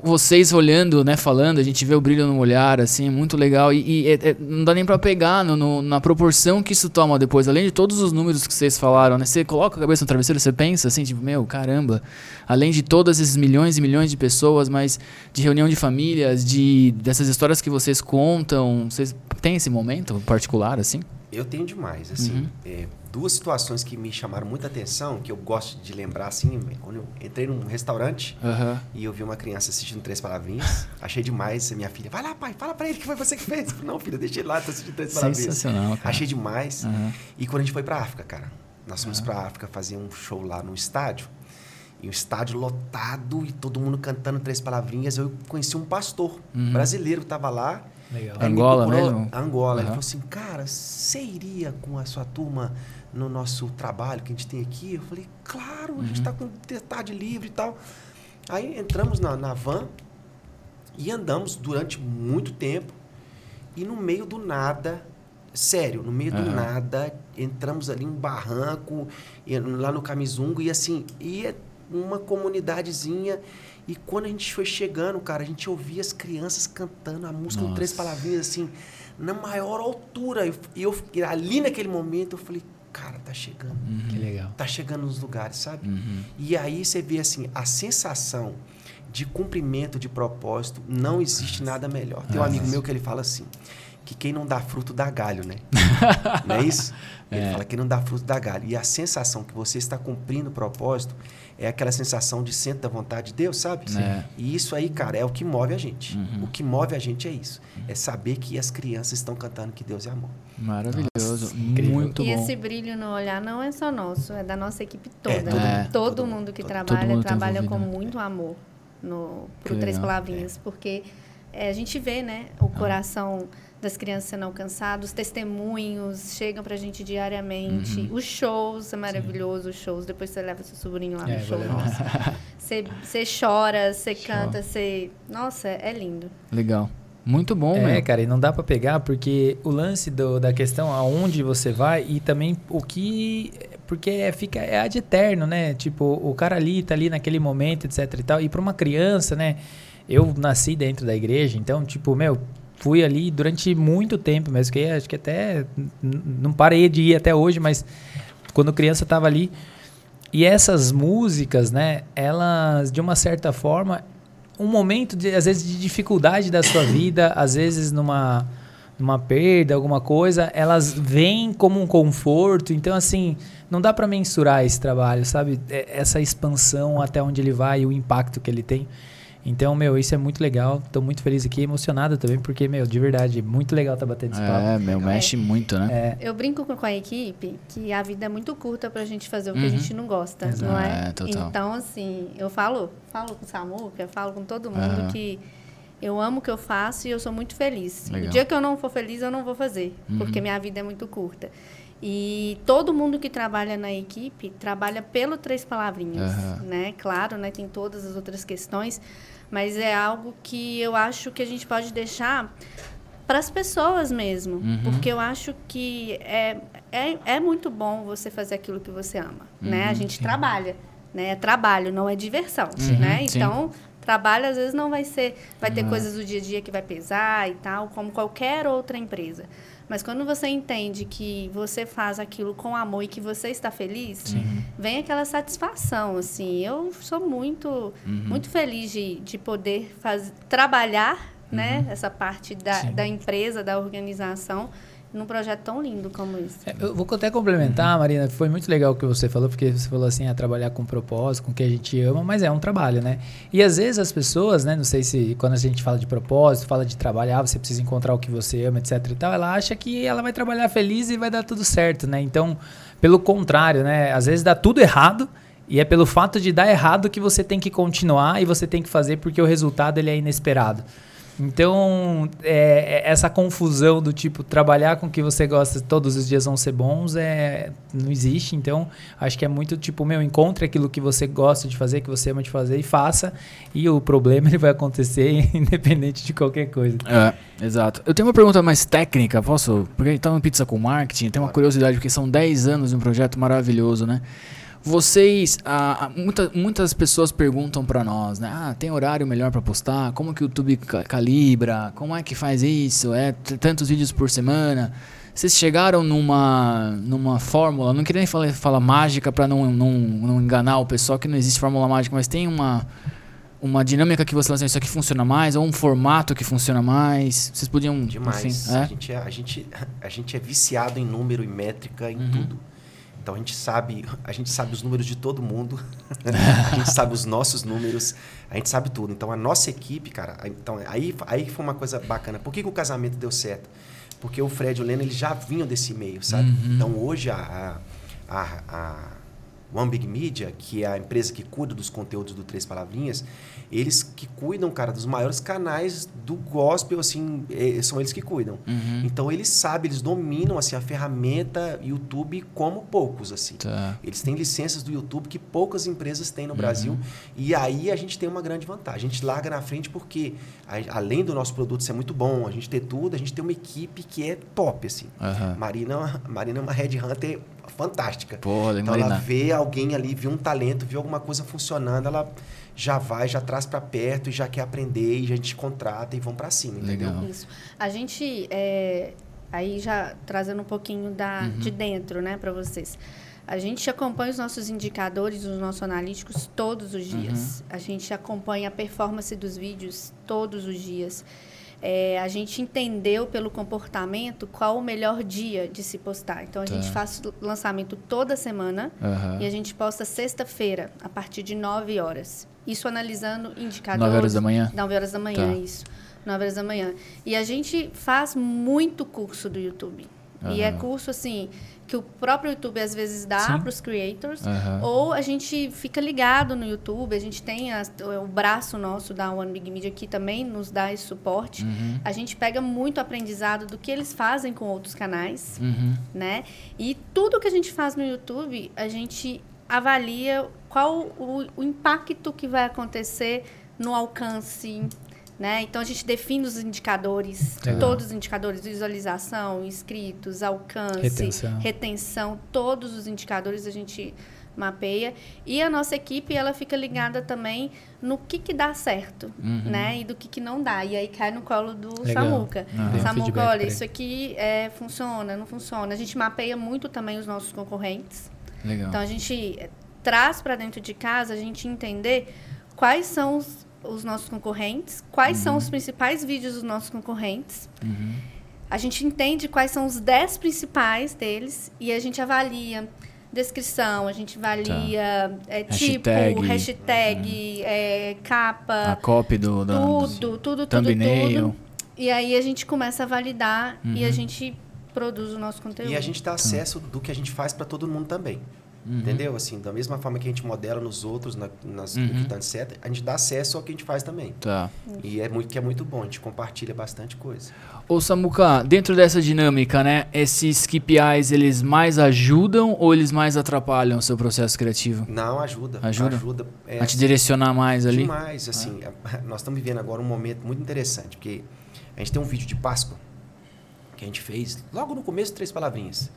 vocês olhando, né, falando, a gente vê o brilho no olhar, assim, é muito legal. E, e é- é- não dá nem pra pegar no- no- na proporção que isso toma depois. Além de todos os números que vocês falaram, né? Você coloca a cabeça no travesseiro, você pensa assim, tipo, meu, caramba. Além de todos esses milhões e milhões de pessoas, mas de reunião de famílias, de dessas histórias que vocês contam, vocês têm esse momento particular, assim? Eu tenho demais, assim. é, duas situações que me chamaram muita atenção, que eu gosto de lembrar, assim, quando eu entrei num restaurante Aham. e eu vi uma criança assistindo Três Palavrinhas, achei demais, minha filha, vai lá, pai, fala pra ele que foi você que fez. Falei, Não, filha, deixa ele lá, tá assistindo Três Palavrinhas. Sensacional, cara. Achei demais. Aham. E quando a gente foi pra África, cara, nós fomos pra África fazer um show lá no estádio, e o estádio lotado e todo mundo cantando Três Palavrinhas, eu conheci um pastor brasileiro que tava lá, ele Angola procurou- mesmo? Angola. Ele Aham. falou assim, cara, você iria com a sua turma no nosso trabalho que a gente tem aqui? Eu falei, claro, a gente Uhum. tá com tarde livre e tal. Aí entramos na, na van e andamos durante muito tempo. E no meio do nada, sério, no meio do nada, entramos ali em um barranco, lá no Camizungo, e assim, e é uma comunidadezinha. E quando a gente foi chegando, cara, a gente ouvia as crianças cantando a música com três Nossa. palavrinhas, assim, na maior altura. E eu, e ali naquele momento eu falei, cara, tá chegando. Que legal. Tá chegando nos lugares, sabe? Uhum. E aí você vê assim, a sensação de cumprimento de propósito, não existe nada melhor. Tem um amigo meu que ele fala assim, que quem não dá fruto dá galho, né? *laughs* não é isso? Ele fala que quem não dá fruto dá galho. E a sensação que você está cumprindo o propósito é aquela sensação de centro da vontade de Deus, sabe? É. E isso aí, cara, é o que move a gente. Uhum. O que move a gente é isso. É saber que as crianças estão cantando que Deus é amor. Maravilhoso. incrível. Muito e bom. esse brilho no olhar não é só nosso, é da nossa equipe toda. É, todo né? mundo. todo, Todo mundo que todo- trabalha, mundo trabalha com envolvido. muito amor no, Que pro Três. Palavrinhas, porque é, a gente vê, né, o coração das crianças sendo alcançado, os testemunhos chegam pra gente diariamente, Uhum. os shows, é maravilhoso os shows, depois você leva seu sobrinho lá É, no show, nossa. Você, você chora, você canta, você... Nossa, é lindo. Legal. Muito bom, É, meu. cara, e não dá pra pegar porque o lance do- da questão aonde você vai e também o que. Porque é, fica, é ad eterno, né? Tipo, o cara ali tá ali naquele momento, etc e tal. E pra uma criança, né? Eu nasci dentro da igreja, então, tipo, meu, fui ali durante muito tempo mesmo, que acho que até. Não parei de ir até hoje, mas quando criança eu tava ali. E essas músicas, né, elas, de uma certa forma, um momento, de, às vezes, de dificuldade da sua vida, às vezes numa, numa perda, alguma coisa, elas vêm como um conforto. Então, assim, não dá para mensurar esse trabalho, sabe? É, essa expansão até onde ele vai o impacto que ele tem. Então, meu, isso é muito legal. Tô muito feliz aqui, emocionado também, porque, meu, de verdade, muito legal estar tá batendo esse é, papo. É, meu, mexe é. muito, né? É. Eu brinco com a equipe que a vida é muito curta pra gente fazer o que uhum. a gente não gosta, Exato. não é? é total. Então, assim, eu falo, falo com o Samuca, falo com todo mundo uhum. que eu amo o que eu faço e eu sou muito feliz. Legal. O dia que eu não for feliz, eu não vou fazer, uhum. porque minha vida é muito curta. E todo mundo que trabalha na equipe trabalha pelo Três Palavrinhas, né? Claro, né? Tem todas as outras questões, mas é algo que eu acho que a gente pode deixar para as pessoas mesmo, uhum. porque eu acho que é, é, é muito bom você fazer aquilo que você ama, uhum, né? A gente sim. trabalha, né? É trabalho, não é diversão, uhum, né? Então, sim. trabalho às vezes não vai ser, vai ter uhum. coisas do dia a dia que vai pesar e tal, como qualquer outra empresa. Mas quando você entende que você faz aquilo com amor e que você está feliz, uhum. vem aquela satisfação, assim. Eu sou muito, uhum. muito feliz de, de poder faz, trabalhar, né, uhum. essa parte da, da empresa, da organização, num projeto tão lindo como esse. É, eu vou até complementar, Marina, foi muito legal o que você falou, porque você falou assim, a trabalhar com propósito, com o que a gente ama, mas é um trabalho, né? E às vezes as pessoas, né, não sei se quando a gente fala de propósito, fala de trabalhar, você precisa encontrar o que você ama, etc e tal, ela acha que ela vai trabalhar feliz e vai dar tudo certo, né? Então, pelo contrário, né, às vezes dá tudo errado, e é pelo fato de dar errado que você tem que continuar e você tem que fazer porque o resultado ele é inesperado. Então, é, é, essa confusão do tipo, trabalhar com o que você gosta todos os dias vão ser bons, é, não existe. Então, acho que é muito tipo, meu, encontre aquilo que você gosta de fazer, que você ama de fazer e faça. E o problema *laughs* ele vai acontecer *laughs* independente de qualquer coisa. É, exato. Eu tenho uma pergunta mais técnica, posso? Porque então Pizza com Marketing, tem uma curiosidade, porque são 10 anos de um projeto maravilhoso, né? Vocês, ah, muita, muitas pessoas perguntam para nós, né? Ah, tem horário melhor para postar? Como que o YouTube calibra? Como é que faz isso? É tantos vídeos por semana? Vocês chegaram numa, numa fórmula, não queria nem falar, falar mágica para não, não, não enganar o pessoal que não existe fórmula mágica, mas tem uma, uma dinâmica que você lança, isso aqui funciona mais, ou um formato que funciona mais? Vocês podiam. Demais. Enfim, é? a, gente é, a, gente, a gente é viciado em número e métrica em uhum. tudo. Então a gente sabe, a gente sabe os números de todo mundo, *laughs* a gente sabe os nossos números, a gente sabe tudo. Então a nossa equipe, cara, então aí, aí foi uma coisa bacana. Por que, que o casamento deu certo? Porque o Fred e o Leno eles já vinham desse meio, sabe? Uhum. Então hoje a, a, a, a One Big Media, que é a empresa que cuida dos conteúdos do Três Palavrinhas, eles que cuidam, cara, dos maiores canais do gospel, assim, é, são eles que cuidam. Uhum. Então eles sabem, eles dominam assim a ferramenta YouTube como poucos, assim. Tá. Eles têm licenças do YouTube que poucas empresas têm no uhum. Brasil. E aí a gente tem uma grande vantagem. A gente larga na frente porque a, além do nosso produto ser muito bom, a gente ter tudo, a gente tem uma equipe que é top, assim. Uhum. Marina, Marina é uma Red Hunter fantástica. Porra, então ela vê alguém ali, vê um talento, vê alguma coisa funcionando, ela já vai, já traz para perto e já quer aprender e a gente contrata e vão para cima. Legal. Entendeu? Isso. A gente, é, aí já trazendo um pouquinho da, uhum. de dentro, né, para vocês. A gente acompanha os nossos indicadores, os nossos analíticos todos os dias. Uhum. A gente acompanha a performance dos vídeos todos os dias. É, a gente entendeu pelo comportamento qual o melhor dia de se postar. Então a tá. gente faz lançamento toda semana uhum. e a gente posta sexta-feira, a partir de 9 horas. Isso analisando indicadores. 9 horas da manhã? 9 horas da manhã, tá. isso. 9 horas da manhã. E a gente faz muito curso do YouTube. Uhum. E é curso assim que o próprio YouTube às vezes dá para os creators, uhum. ou a gente fica ligado no YouTube, a gente tem a, o braço nosso da One Big Media que também nos dá esse suporte. Uhum. A gente pega muito aprendizado do que eles fazem com outros canais, uhum. né? E tudo que a gente faz no YouTube, a gente avalia qual o, o impacto que vai acontecer no alcance, né? Então a gente define os indicadores, Legal. todos os indicadores, visualização, inscritos, alcance, retenção. retenção, todos os indicadores a gente mapeia e a nossa equipe ela fica ligada também no que que dá certo, uhum. né? E do que que não dá. E aí cai no colo do Legal. Samuca. Uhum. Samuca, olha, isso aqui é, funciona, não funciona. A gente mapeia muito também os nossos concorrentes. Legal. Então a gente traz para dentro de casa a gente entender quais são os os nossos concorrentes, quais são os principais vídeos dos nossos concorrentes. A gente entende quais são os 10 principais deles e a gente avalia descrição, a gente avalia é, tipo, Hashtag. hashtag, é, A capa, copy do, da- tudo, tudo, tudo, thumbnail. tudo. E aí a gente começa a validar e a gente produz o nosso conteúdo. E a gente dá acesso do que a gente faz para todo mundo também. Entendeu? Assim, da mesma forma que a gente modela nos outros, na, nas, no que tá certo, a gente dá acesso ao que a gente faz também. Tá. E é muito que é muito bom, a gente compartilha bastante coisa. Ô Samuca, dentro dessa dinâmica, né? Esses KPIs, eles mais ajudam ou eles mais atrapalham o seu processo criativo? Não, ajuda. Ajuda? Ajuda. É, a te direcionar mais ali? Demais, assim. *laughs* Nós estamos vivendo agora um momento muito interessante, porque a gente tem um vídeo de Páscoa que a gente fez logo no começo, três palavrinhas.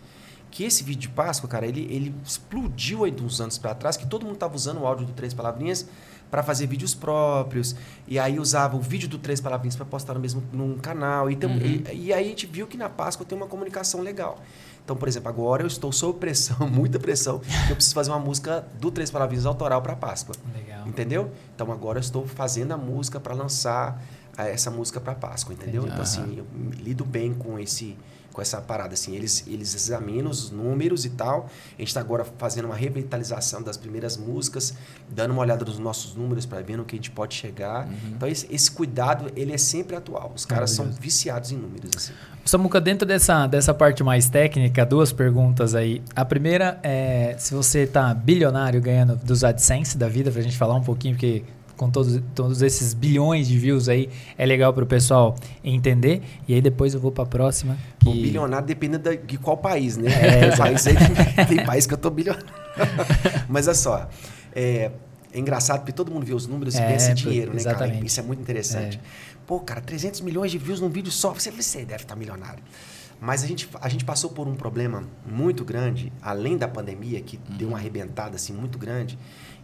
Que esse vídeo de Páscoa, cara, ele, ele explodiu aí de uns anos para trás, que todo mundo tava usando o áudio do Três Palavrinhas para fazer vídeos próprios. E aí usava o vídeo do Três Palavrinhas para postar no mesmo num canal. Então, e, e aí a gente viu que na Páscoa tem uma comunicação legal. Então, por exemplo, agora eu estou sob pressão, *laughs* muita pressão, que eu preciso fazer uma música do Três Palavrinhas autoral para Páscoa. Legal. Entendeu? Então agora eu estou fazendo a música para lançar ah, essa música para Páscoa, entendeu? Entendi. Então assim, eu lido bem com esse com essa parada assim, eles eles examinam os números e tal. A gente está agora fazendo uma revitalização das primeiras músicas, dando uma olhada nos nossos números para ver no que a gente pode chegar. Então esse, esse cuidado, ele é sempre atual. Os caras são viciados em números assim. Samuca, dentro dessa, dessa parte mais técnica, duas perguntas aí. A primeira é se você tá bilionário ganhando dos AdSense da vida, pra gente falar um pouquinho, porque com todos, todos esses bilhões de views aí, é legal pro pessoal entender. E aí depois eu vou pra próxima. O Que... bilionário depende de qual país, né? É, Tem *laughs* país aí que- tem país que eu tô bilionário. *laughs* Mas olha só, é, é engraçado porque todo mundo vê os números e É, pensa em por- dinheiro, né, cara? Isso é muito interessante. Pô, cara, 300 milhões de views num vídeo só, você, você deve estar milionário. Mas a gente, a gente passou por um problema muito grande, além da pandemia, que deu uma arrebentada assim muito grande.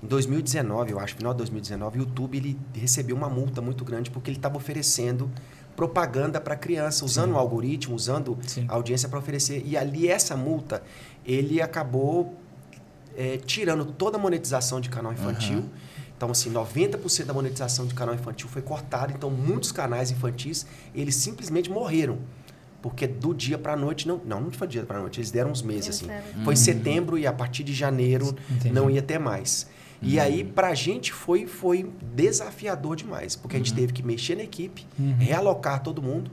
Em 2019, eu acho, final de 2019, o YouTube ele recebeu uma multa muito grande porque ele estava oferecendo propaganda para criança, usando o algoritmo, usando Sim. a audiência para oferecer. E ali essa multa, ele acabou é, tirando toda a monetização de canal infantil. Então, assim, 90% da monetização de canal infantil foi cortada. Então, muitos canais infantis, eles simplesmente morreram. Porque do dia para a noite, não, não, não foi do dia para a noite, eles deram uns meses, assim. Foi em setembro e a partir de janeiro Entendi. não ia ter mais. E aí, pra gente, foi, foi desafiador demais. Porque a gente teve que mexer na equipe, realocar todo mundo,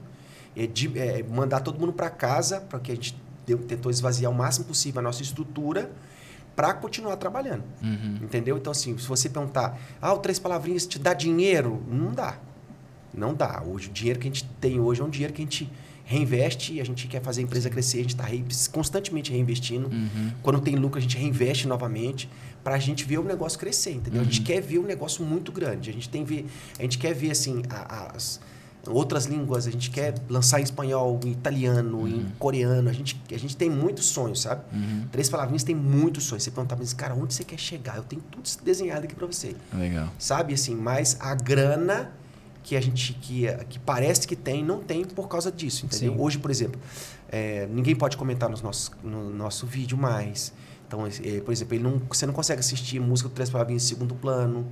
eh, de- eh, mandar todo mundo para casa, porque a gente deu- tentou esvaziar o máximo possível a nossa estrutura para continuar trabalhando. Entendeu? Então, assim, se você perguntar, ah, o Três Palavrinhas te dá dinheiro? Não dá. Não dá. Hoje, o dinheiro que a gente tem hoje é um dinheiro que a gente reinveste, a gente quer fazer a empresa crescer, a gente está constantemente reinvestindo. Quando tem lucro, a gente reinveste novamente para a gente ver o negócio crescer, entendeu? A gente quer ver um negócio muito grande. A gente tem ver, a gente quer ver assim as outras línguas, a gente quer lançar em espanhol, em italiano, em coreano. A gente, a gente tem muitos sonhos, sabe? Três palavrinhas tem muitos sonhos. Você perguntar, mas cara, onde você quer chegar? Eu tenho tudo desenhado aqui para você Legal. sabe assim mas a grana que a gente que, que parece que tem não tem por causa disso entendeu Sim. hoje por exemplo é, ninguém pode comentar nos nossos, no nosso vídeo mais então é, por exemplo ele não, você não consegue assistir música do três palavrinhas em segundo plano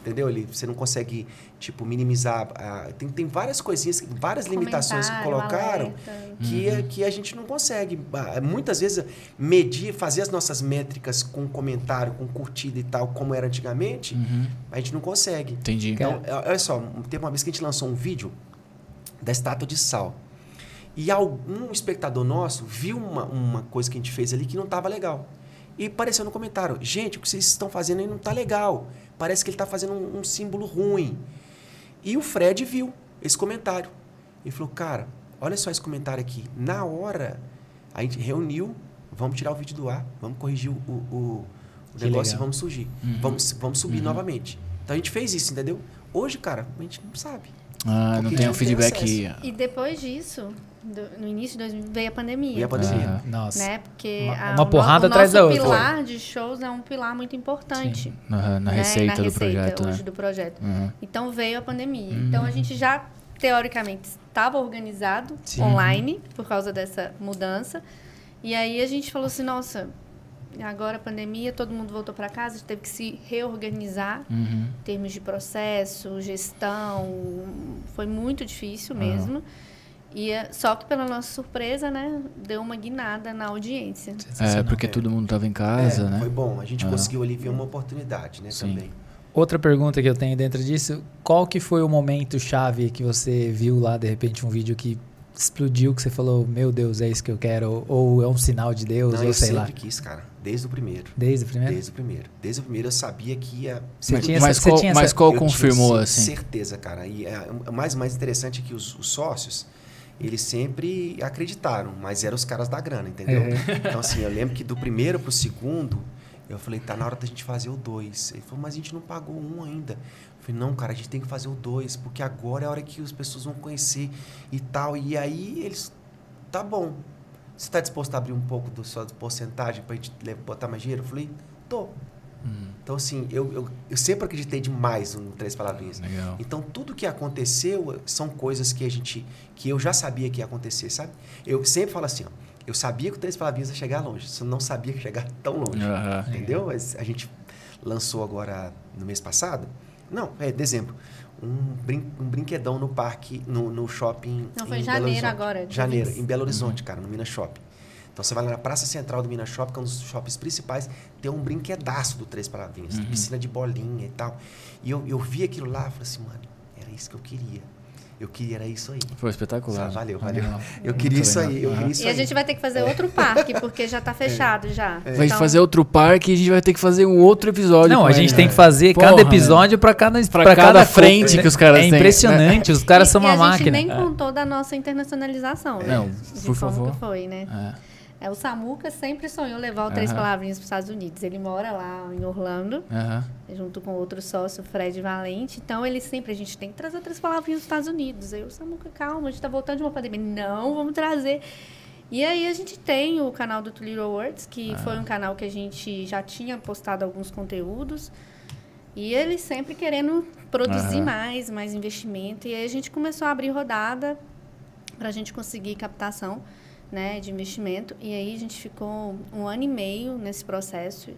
entendeu ele você não consegue tipo minimizar a- tem, tem várias coisinhas várias limitações que colocaram alerta. que, é- que a gente não consegue. Muitas vezes, medir, fazer as nossas métricas com comentário, com curtida e tal, como era antigamente, a gente não consegue. Entendi. Então, é- olha só, teve uma vez que a gente lançou um vídeo da estátua de sal. E algum espectador nosso viu uma, uma coisa que a gente fez ali que não estava legal. E apareceu no comentário: gente, o que vocês estão fazendo aí não está legal. Parece que ele está fazendo um, um símbolo ruim. E o Fred viu esse comentário. E falou: cara, olha só esse comentário aqui. Na hora, a gente reuniu, vamos tirar o vídeo do ar, vamos corrigir o, o, o negócio e vamos surgir. Vamos, vamos subir novamente. Então a gente fez isso, entendeu? Hoje, cara, a gente não sabe. Ah, não Porque tem não um tem feedback. E depois disso, do- no início de 2000, veio a pandemia. Veio a pandemia. Nossa. Né? Porque Uma- a- uma o porrada o atrás da outra. pilar de shows é um pilar muito importante. Na, na né? receita Na do projeto, hoje né? do projeto. Uhum. Então veio a pandemia. Então a gente já teoricamente estava organizado Sim. online por causa dessa mudança. E aí a gente falou assim, nossa, agora a pandemia, todo mundo voltou para casa, a gente teve que se reorganizar Uhum. em termos de processo, gestão. Foi muito difícil mesmo. E é- só que pela nossa surpresa, né, deu uma guinada na audiência. É, porque todo mundo tava em casa, É, né? Foi bom. A gente Ah. conseguiu ali ver uma oportunidade, né, Sim. também. Outra pergunta que eu tenho dentro disso, qual que foi o momento chave que você viu lá, de repente, um vídeo que explodiu, que você falou, meu Deus, é isso que eu quero, ou, ou é um sinal de Deus, Não, ou eu sei sempre lá. quis, cara. Desde o primeiro. Desde o primeiro? Desde o primeiro. Desde o primeiro eu sabia que ia. Você mas tinha mas essa, você qual, tinha mas qual eu confirmou, assim? Certeza, cara. E é, o mais, mais interessante é que os, os sócios, eles sempre acreditaram, mas eram os caras da grana, entendeu? Uhum. Então, assim, eu lembro que do primeiro pro segundo, eu falei, tá na hora da gente fazer o dois. Ele falou, mas a gente não pagou um ainda. Eu falei, não, cara, a gente tem que fazer o dois, porque agora é a hora que as pessoas vão conhecer e tal. E aí eles, tá bom. Você está disposto a abrir um pouco da sua porcentagem para a gente botar mais dinheiro? Eu falei, tô. Então, assim, eu, eu, eu sempre acreditei demais no Três Palavrinhas. Legal. Então, tudo que aconteceu são coisas que a gente, que eu já sabia que ia acontecer, sabe? Eu sempre falo assim, ó, eu sabia que o Três Palavrinhas ia chegar longe, só não sabia que ia chegar *laughs* tão longe. Aham. Entendeu? Mas a gente lançou agora no mês passado, não, é dezembro, um, brin um brinquedão no parque, no, no shopping. Não, foi em Belo janeiro Horizonte. agora, Janeiro, 20. em Belo Horizonte, cara, no Minas Shopping. Então você vai lá na Praça Central do Minas Shopping, que é um dos shoppings principais, tem um brinquedaço do Três Palavrinhas, piscina de bolinha e tal. E eu, eu vi aquilo lá e falei assim, mano, era isso que eu queria. Eu queria, era isso aí. Foi espetacular. Ah, valeu, Ah, valeu. legal. Eu queria isso legal. aí, eu queria isso E a aí. gente vai ter que fazer outro parque, porque já tá *laughs* fechado já. Vai Então, fazer outro parque e a gente vai ter que fazer um outro episódio. Não, a ele, gente né? tem que fazer Porra, cada episódio para cada Pra pra cada co- frente que os caras É têm, né? impressionante, os caras e, são e uma a gente máquina. nem É. contou da nossa internacionalização, né? Não, De por como favor. que foi, né? É. É, o Samuca sempre sonhou levar o Três Aham. Palavrinhas para os Estados Unidos. Ele mora lá em Orlando, Aham. junto com outro sócio, Fred Valente. Então, ele sempre, a gente tem que trazer Três Palavrinhas dos Estados Unidos. Aí o Samuca, calma, a gente tá voltando de uma pandemia. Não, vamos trazer. E aí a gente tem o canal do Little Words, que Ah. foi um canal que a gente já tinha postado alguns conteúdos. E ele sempre querendo produzir mais, mais investimento. E aí a gente começou a abrir rodada para a gente conseguir captação né, de investimento. E aí a gente ficou um ano e meio nesse processo.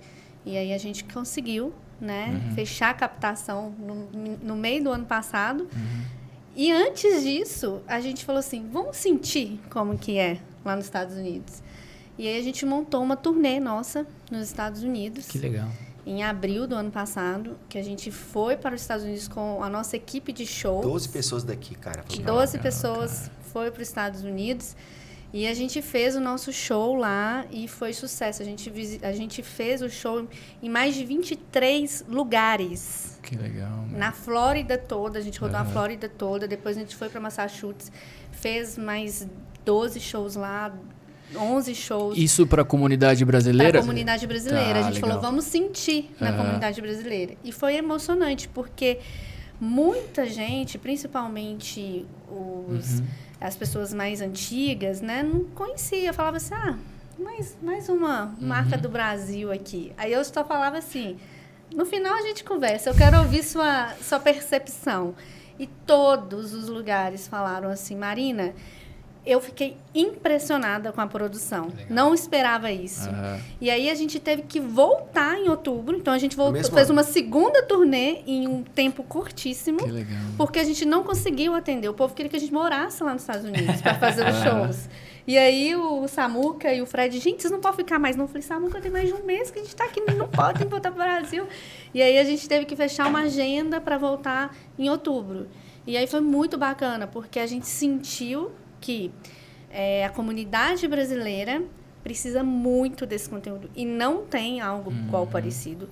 E aí a gente conseguiu né, fechar a captação no, no meio do ano passado. E antes disso, a gente falou assim, vamos sentir como que é lá nos Estados Unidos. E aí a gente montou uma turnê nossa nos Estados Unidos Que legal. em abril do ano passado, que a gente foi para os Estados Unidos com a nossa equipe de show. 12 pessoas daqui, cara. Foi 12 legal, pessoas foi para os Estados Unidos e a gente fez o nosso show lá e foi sucesso. A gente, a gente fez o show em mais de 23 lugares. Que legal. mano. Na Flórida toda, a gente rodou a Aham. Flórida toda, depois a gente foi para Massachusetts, fez mais 12 shows lá, 11 shows Isso pra comunidade para brasileira? a comunidade brasileira. Tá, a gente legal. falou, vamos sentir na Aham. comunidade brasileira. E foi emocionante, porque muita gente, principalmente os, Uhum. As pessoas mais antigas, né, não conhecia. Falava assim, ah, mais, mais uma marca do Brasil aqui. Aí eu só falava assim, no final a gente conversa, eu quero ouvir sua, sua percepção. E todos os lugares falaram assim, Marina, eu fiquei impressionada com a produção. Não esperava isso. Aham. E aí a gente teve que voltar em outubro. Então a gente voltou, fez ano. uma segunda turnê em um tempo curtíssimo. Que legal. Porque a gente não conseguiu atender. O povo queria que a gente morasse lá nos Estados Unidos para fazer os *laughs* shows. E aí o Samuca e o Fred, gente, vocês não podem ficar mais. Não, eu falei, Samuca, tem mais de um mês que a gente está aqui, não pode, tem que voltar para o Brasil. E aí a gente teve que fechar uma agenda para voltar em outubro. E aí foi muito bacana, porque a gente sentiu que é, a comunidade brasileira precisa muito desse conteúdo e não tem algo igual parecido.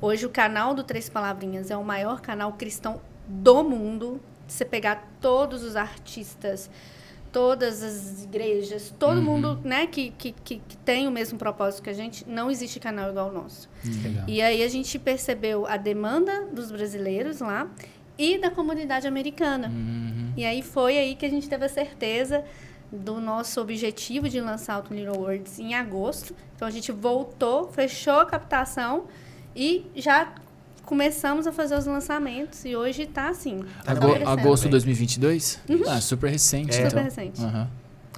Hoje o canal do Três Palavrinhas é o maior canal cristão do mundo. Se você pegar todos os artistas, todas as igrejas, todo mundo né, que, que, que, que tem o mesmo propósito que a gente, não existe canal igual ao nosso. Legal. E aí a gente percebeu a demanda dos brasileiros lá e da comunidade americana. Uhum. E aí foi aí que a gente teve a certeza do nosso objetivo de lançar o Little Words em agosto. Então a gente voltou, fechou a captação e já começamos a fazer os lançamentos e hoje está assim. tá Ago- crescendo. agosto de bem. 2022? Ah, super recente. É. então. Super recente. Aham.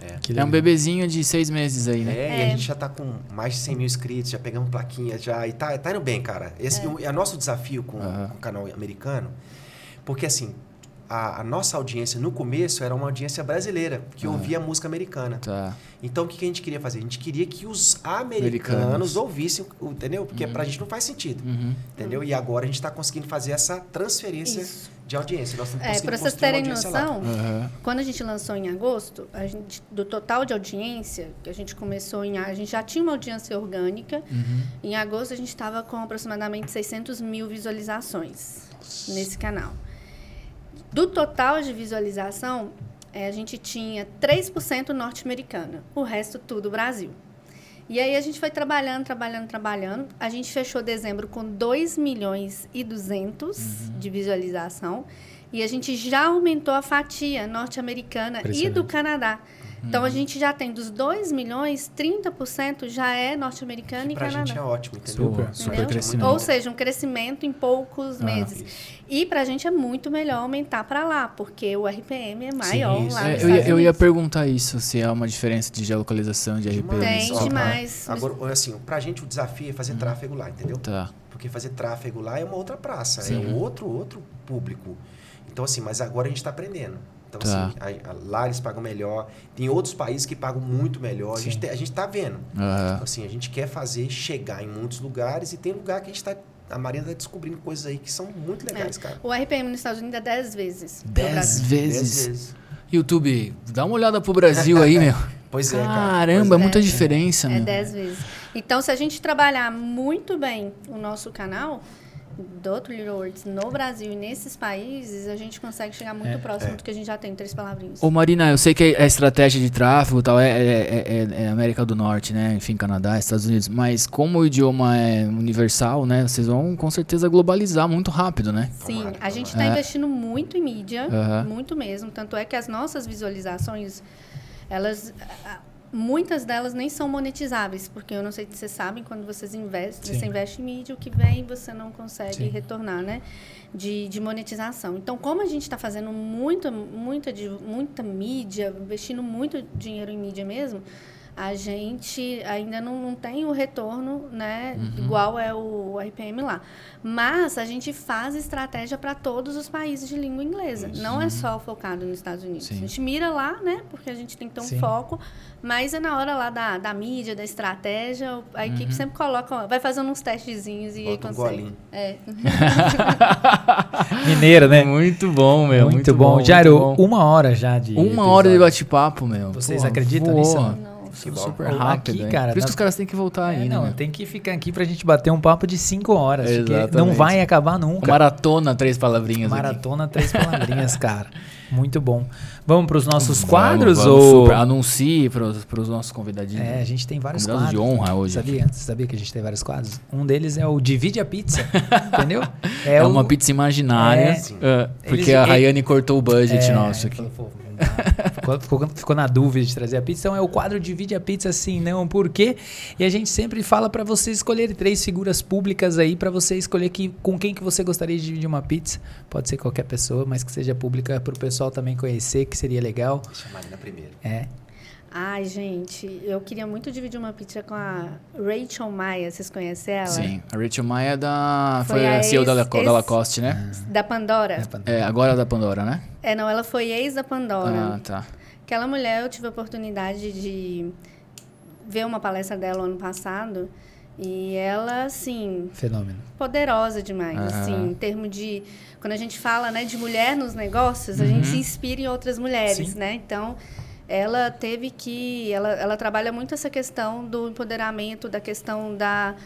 É. Que É um bebezinho de seis meses aí, né? É, e a gente já tá com mais de 100 mil inscritos, já pegamos plaquinha já. E tá, tá indo bem, cara. Esse é, o nosso desafio com, Aham. com o canal americano, porque assim, a, a nossa audiência no começo era uma audiência brasileira, que ouvia música americana. Tá. Então o que, que a gente queria fazer? A gente queria que os americanos, Americanos. ouvissem, o- entendeu? Porque pra gente não faz sentido. Uhum. Entendeu? E agora a gente está conseguindo fazer essa transferência Isso. de audiência. Nós estamos É, para vocês terem noção, Aham. quando a gente lançou em agosto, a gente, do total de audiência, que a gente começou em. A gente já tinha uma audiência orgânica. Uhum. Em agosto, a gente estava com aproximadamente 600 mil visualizações nesse canal. Do total de visualização, eh, a gente tinha 3% norte-americana, o resto tudo Brasil. E aí a gente foi trabalhando, trabalhando, trabalhando. A gente fechou dezembro com 2 milhões e 200 de visualização. E a gente já aumentou a fatia norte-americana e do Canadá. Então a gente já tem dos 2 milhões, 30% já é norte-americano e pra Canadá. gente é ótimo, entendeu? Super, super é crescimento. Ou seja, um crescimento em poucos Ah. meses. E pra gente é muito melhor aumentar para lá, porque o RPM é maior isso. lá É, eu, ia, eu ia perguntar isso, se há uma diferença de geolocalização de RPM. Tem Ó, demais. Agora, assim, pra gente o desafio é fazer tráfego lá, entendeu? Tá. Porque fazer tráfego lá é uma outra praça, Sim. é outro outro público. Então, assim, mas agora a gente está aprendendo. Então, Tá. assim, a- a- lá eles pagam melhor. Tem outros países que pagam muito melhor. A gente, te- a gente tá vendo. Aham. Então, assim, a gente quer fazer chegar em muitos lugares e tem lugar que a gente tá. A Marina tá descobrindo coisas aí que são muito legais, cara. O RPM nos Estados Unidos é 10 vezes. no Dez Brasil. Dez vezes. vezes. YouTube, dá uma olhada pro Brasil aí, meu. *laughs* Pois é, cara. Caramba, é muita É. diferença, É meu. 10 vezes. Então, se a gente trabalhar muito bem o nosso canal do outro Little Words no Brasil e nesses países, a gente consegue chegar muito próximo do que a gente já tem, três palavrinhas. Ô Marina, eu sei que a estratégia de tráfego tal é, é, é- é América do Norte, né? Enfim, Canadá, Estados Unidos. Mas como o idioma é universal, né? Vocês vão com certeza globalizar muito rápido, né? Sim, a gente está investindo muito em mídia, Aham. muito mesmo. Tanto é que as nossas visualizações, elas. Muitas delas nem são monetizáveis, porque eu não sei se vocês sabem, quando vocês investem, Sim. você investe em mídia, o que vem você não consegue Sim. retornar, né? De, de monetização. Então, como a gente está fazendo muita, muita, de- muita mídia, investindo muito dinheiro em mídia mesmo, a gente ainda não, não tem o retorno, né? Uhum. Igual é o RPM lá. Mas a gente faz estratégia para todos os países de língua inglesa. Não é só focado nos Estados Unidos. Sim. A gente mira lá, né? Porque a gente tem que ter um Sim. foco. Mas é na hora lá da, da mídia, da estratégia, a equipe sempre coloca, ó, vai fazendo uns testezinhos e aí Bota um consegue. golinho. É. *laughs* Mineira, né? Muito bom, meu. muito, bom. Jairo, muito bom. uma hora já de. Uma hora de episódio. bate-papo, meu. Vocês Pô, acreditam voou. nisso? Não. Que bom. Super Aqui, rápido. hein? cara, Por isso que os caras têm que voltar É, aí, não, né? tem que ficar aqui pra gente bater um papo de cinco horas. porque não Exatamente. vai acabar nunca. Maratona, três palavrinhas aqui. Maratona, três *laughs* palavrinhas, cara. Muito bom. Vamos pros nossos Vamos, quadros vamos, ou. super. Anuncie pros, pros nossos convidadinhos. É, a gente tem vários quadros. de honra hoje Sabia? Você sabia que a gente tem vários quadros? Um deles é o Divide a Pizza. *laughs* entendeu? É, o- uma pizza imaginária. É. é, porque Eles- a ele- Rayane cortou o budget É, nosso aqui. falou. *laughs* ficou, ficou- ficou na dúvida de trazer a pizza. Então é o quadro Divide a Pizza sim, não, por quê? E a gente sempre fala pra você escolher três figuras públicas aí pra você escolher que, com quem que você gostaria de dividir uma pizza. Pode ser qualquer pessoa, mas que seja pública pro pessoal também conhecer, que seria legal. Deixa a Marina primeiro. É. Ai, gente, eu queria muito dividir uma pizza com a Rachel Maia. Vocês conhecem ela? Sim, a Rachel Maia é da, foi, Foi a CEO da, ex- Laco- da ex- Lacoste, né? Da Pandora. É, agora é da Pandora, né? É, não, ela foi ex da Pandora. Ah, tá. Aquela mulher, eu tive a oportunidade de ver uma palestra dela ano passado. E ela, assim, Fenômeno. poderosa demais, Aham. assim, em termos de... Quando a gente fala, né, de mulher nos negócios, a gente se inspira em outras mulheres, Sim. né? Então, ela teve que... Ela, ela trabalha muito essa questão do empoderamento, da questão da,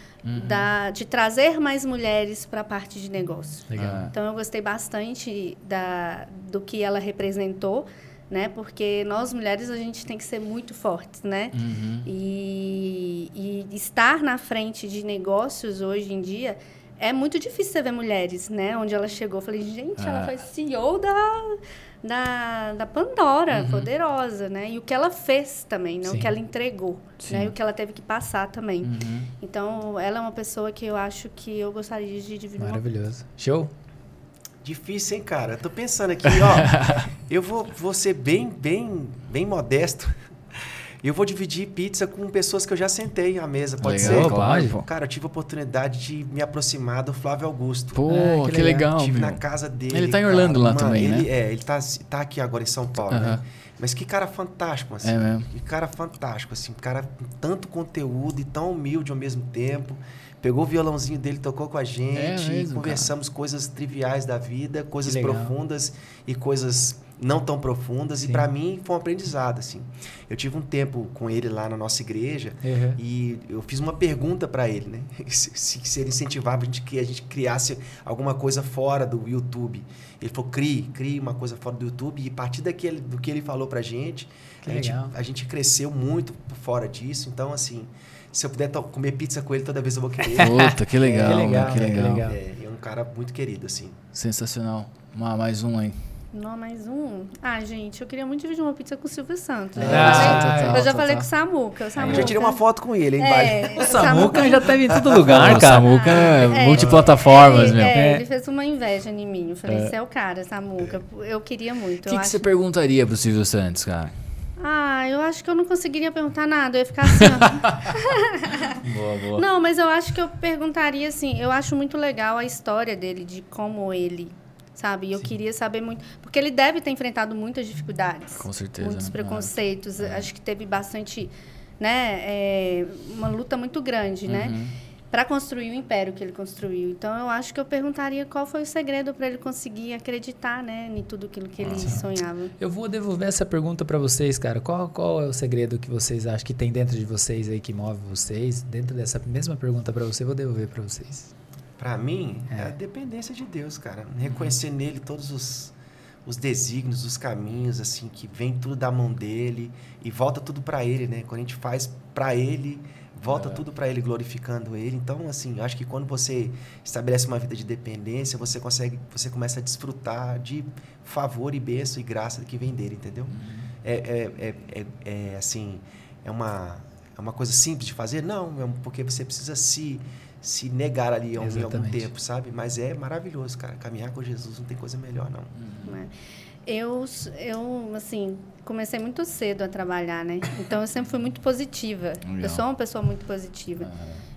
da, de trazer mais mulheres para a parte de negócio. Legal. Ah. Então eu gostei bastante da, do que ela representou, né? Porque nós mulheres a gente tem que ser muito fortes, né? Uhum. E, e estar na frente de negócios hoje em dia é muito difícil você ver mulheres, né? Onde ela chegou, eu falei, gente, ela Ah. foi CEO da, da, da Pandora, Uhum. poderosa, né? E o que ela fez também, né? Sim. O que ela entregou, Sim. né? E o que ela teve que passar também. Uhum. Então, ela é uma pessoa que eu acho que eu gostaria de dividir uma Maravilhoso. Show? Difícil, hein, cara? Eu tô pensando aqui, ó. *laughs* eu vou, vou ser bem, bem, bem modesto. E eu vou dividir pizza com pessoas que eu já sentei à mesa, pode Legal, ser? pode, pô. Cara, eu tive a oportunidade de me aproximar do Flávio Augusto. Pô, Ah, que que legal, Estive meu. na casa dele. Ele tá em cara. Orlando lá Mano, também, ele, né? É, ele tá, tá aqui agora em São Paulo, Aham. né? Mas que cara fantástico, assim. É mesmo. Que cara fantástico, assim. Um cara com tanto conteúdo e tão humilde ao mesmo tempo. Pegou o violãozinho dele, tocou com a gente. É mesmo, conversamos coisas triviais da vida, coisas profundas e coisas não tão profundas. Sim. E para mim foi um aprendizado, assim. Eu tive um tempo com ele lá na nossa igreja Uhum. e eu fiz uma pergunta para ele, né? *laughs* Se, se- se ele incentivava a gente que a gente criasse alguma coisa fora do YouTube. Ele falou: crie, crie uma coisa fora do YouTube. E a partir daquele, do que ele falou pra gente, Que a gente, a gente cresceu muito fora disso. Então, assim, se eu puder comer pizza com ele toda vez eu vou querer. *laughs* Puta, que legal, Que legal, que né? Que legal. É, é um cara muito querido, assim. Sensacional. Ma- mais um aí. Não, mais um. Ah, gente, eu queria muito dividir uma pizza com o Silvio Santos. Ah, eu já falei, total, eu já total. falei com o Samuca. O Samuca Eu já tirei uma foto com ele, hein? É, O Samuca já teve em todo lugar, o cara. Samuca é É, multiplataformas, ele, meu. é, É. ele fez uma inveja em mim. Eu falei, você é o cara, Samuca. Eu queria muito. O que, que você perguntaria pro Silvio Santos, cara? Ah, eu acho que eu não conseguiria perguntar nada. Eu ia ficar assim, ó. *laughs* Boa, boa. Não, mas eu acho que eu perguntaria assim. Eu acho muito legal a história dele, de como ele, sabe? E eu queria saber muito. Porque ele deve ter enfrentado muitas dificuldades. Com certeza, Muitos né? preconceitos. Acho que teve bastante. Né, é, uma luta muito grande, né? Uhum. Para construir o império que ele construiu. Então, eu acho que eu perguntaria qual foi o segredo para ele conseguir acreditar, né, em tudo aquilo que ele sonhava. Eu vou devolver essa pergunta pra vocês, cara. Qual, qual é o segredo que vocês acham que tem dentro de vocês aí que move vocês? Dentro dessa mesma pergunta pra você, eu vou devolver pra vocês. Pra mim, é. É. a dependência de Deus, cara. Reconhecer nele todos os, os desígnios, os caminhos, assim, que vem tudo da mão dele e volta tudo pra ele, né? Quando a gente faz pra ele, volta tudo pra ele, glorificando ele. Então, assim, eu acho que quando você estabelece uma vida de dependência, você consegue, você começa a desfrutar de favor e bênção e graça que vem dele, entendeu? É, é, é, é, é, assim, é uma, é uma coisa simples de fazer? Não, é porque você precisa se, se negar ali em algum Exatamente. tempo, sabe? Mas é maravilhoso, cara. Caminhar com Jesus não tem coisa melhor, não. né? Eu, eu, assim, comecei muito cedo a trabalhar, né? Então, eu sempre fui muito positiva. Legal. Eu sou uma pessoa muito positiva.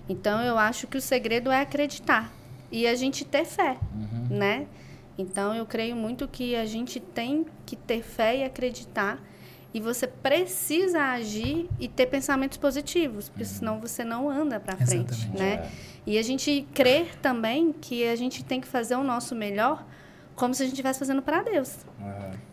Então, eu acho que o segredo é acreditar. E a gente ter fé, né? Então, eu creio muito que a gente tem que ter fé e acreditar. E você precisa agir e ter pensamentos positivos, porque senão você não anda para frente, Exatamente. né? E a gente crer também que a gente tem que fazer o nosso melhor como se a gente estivesse fazendo para Deus.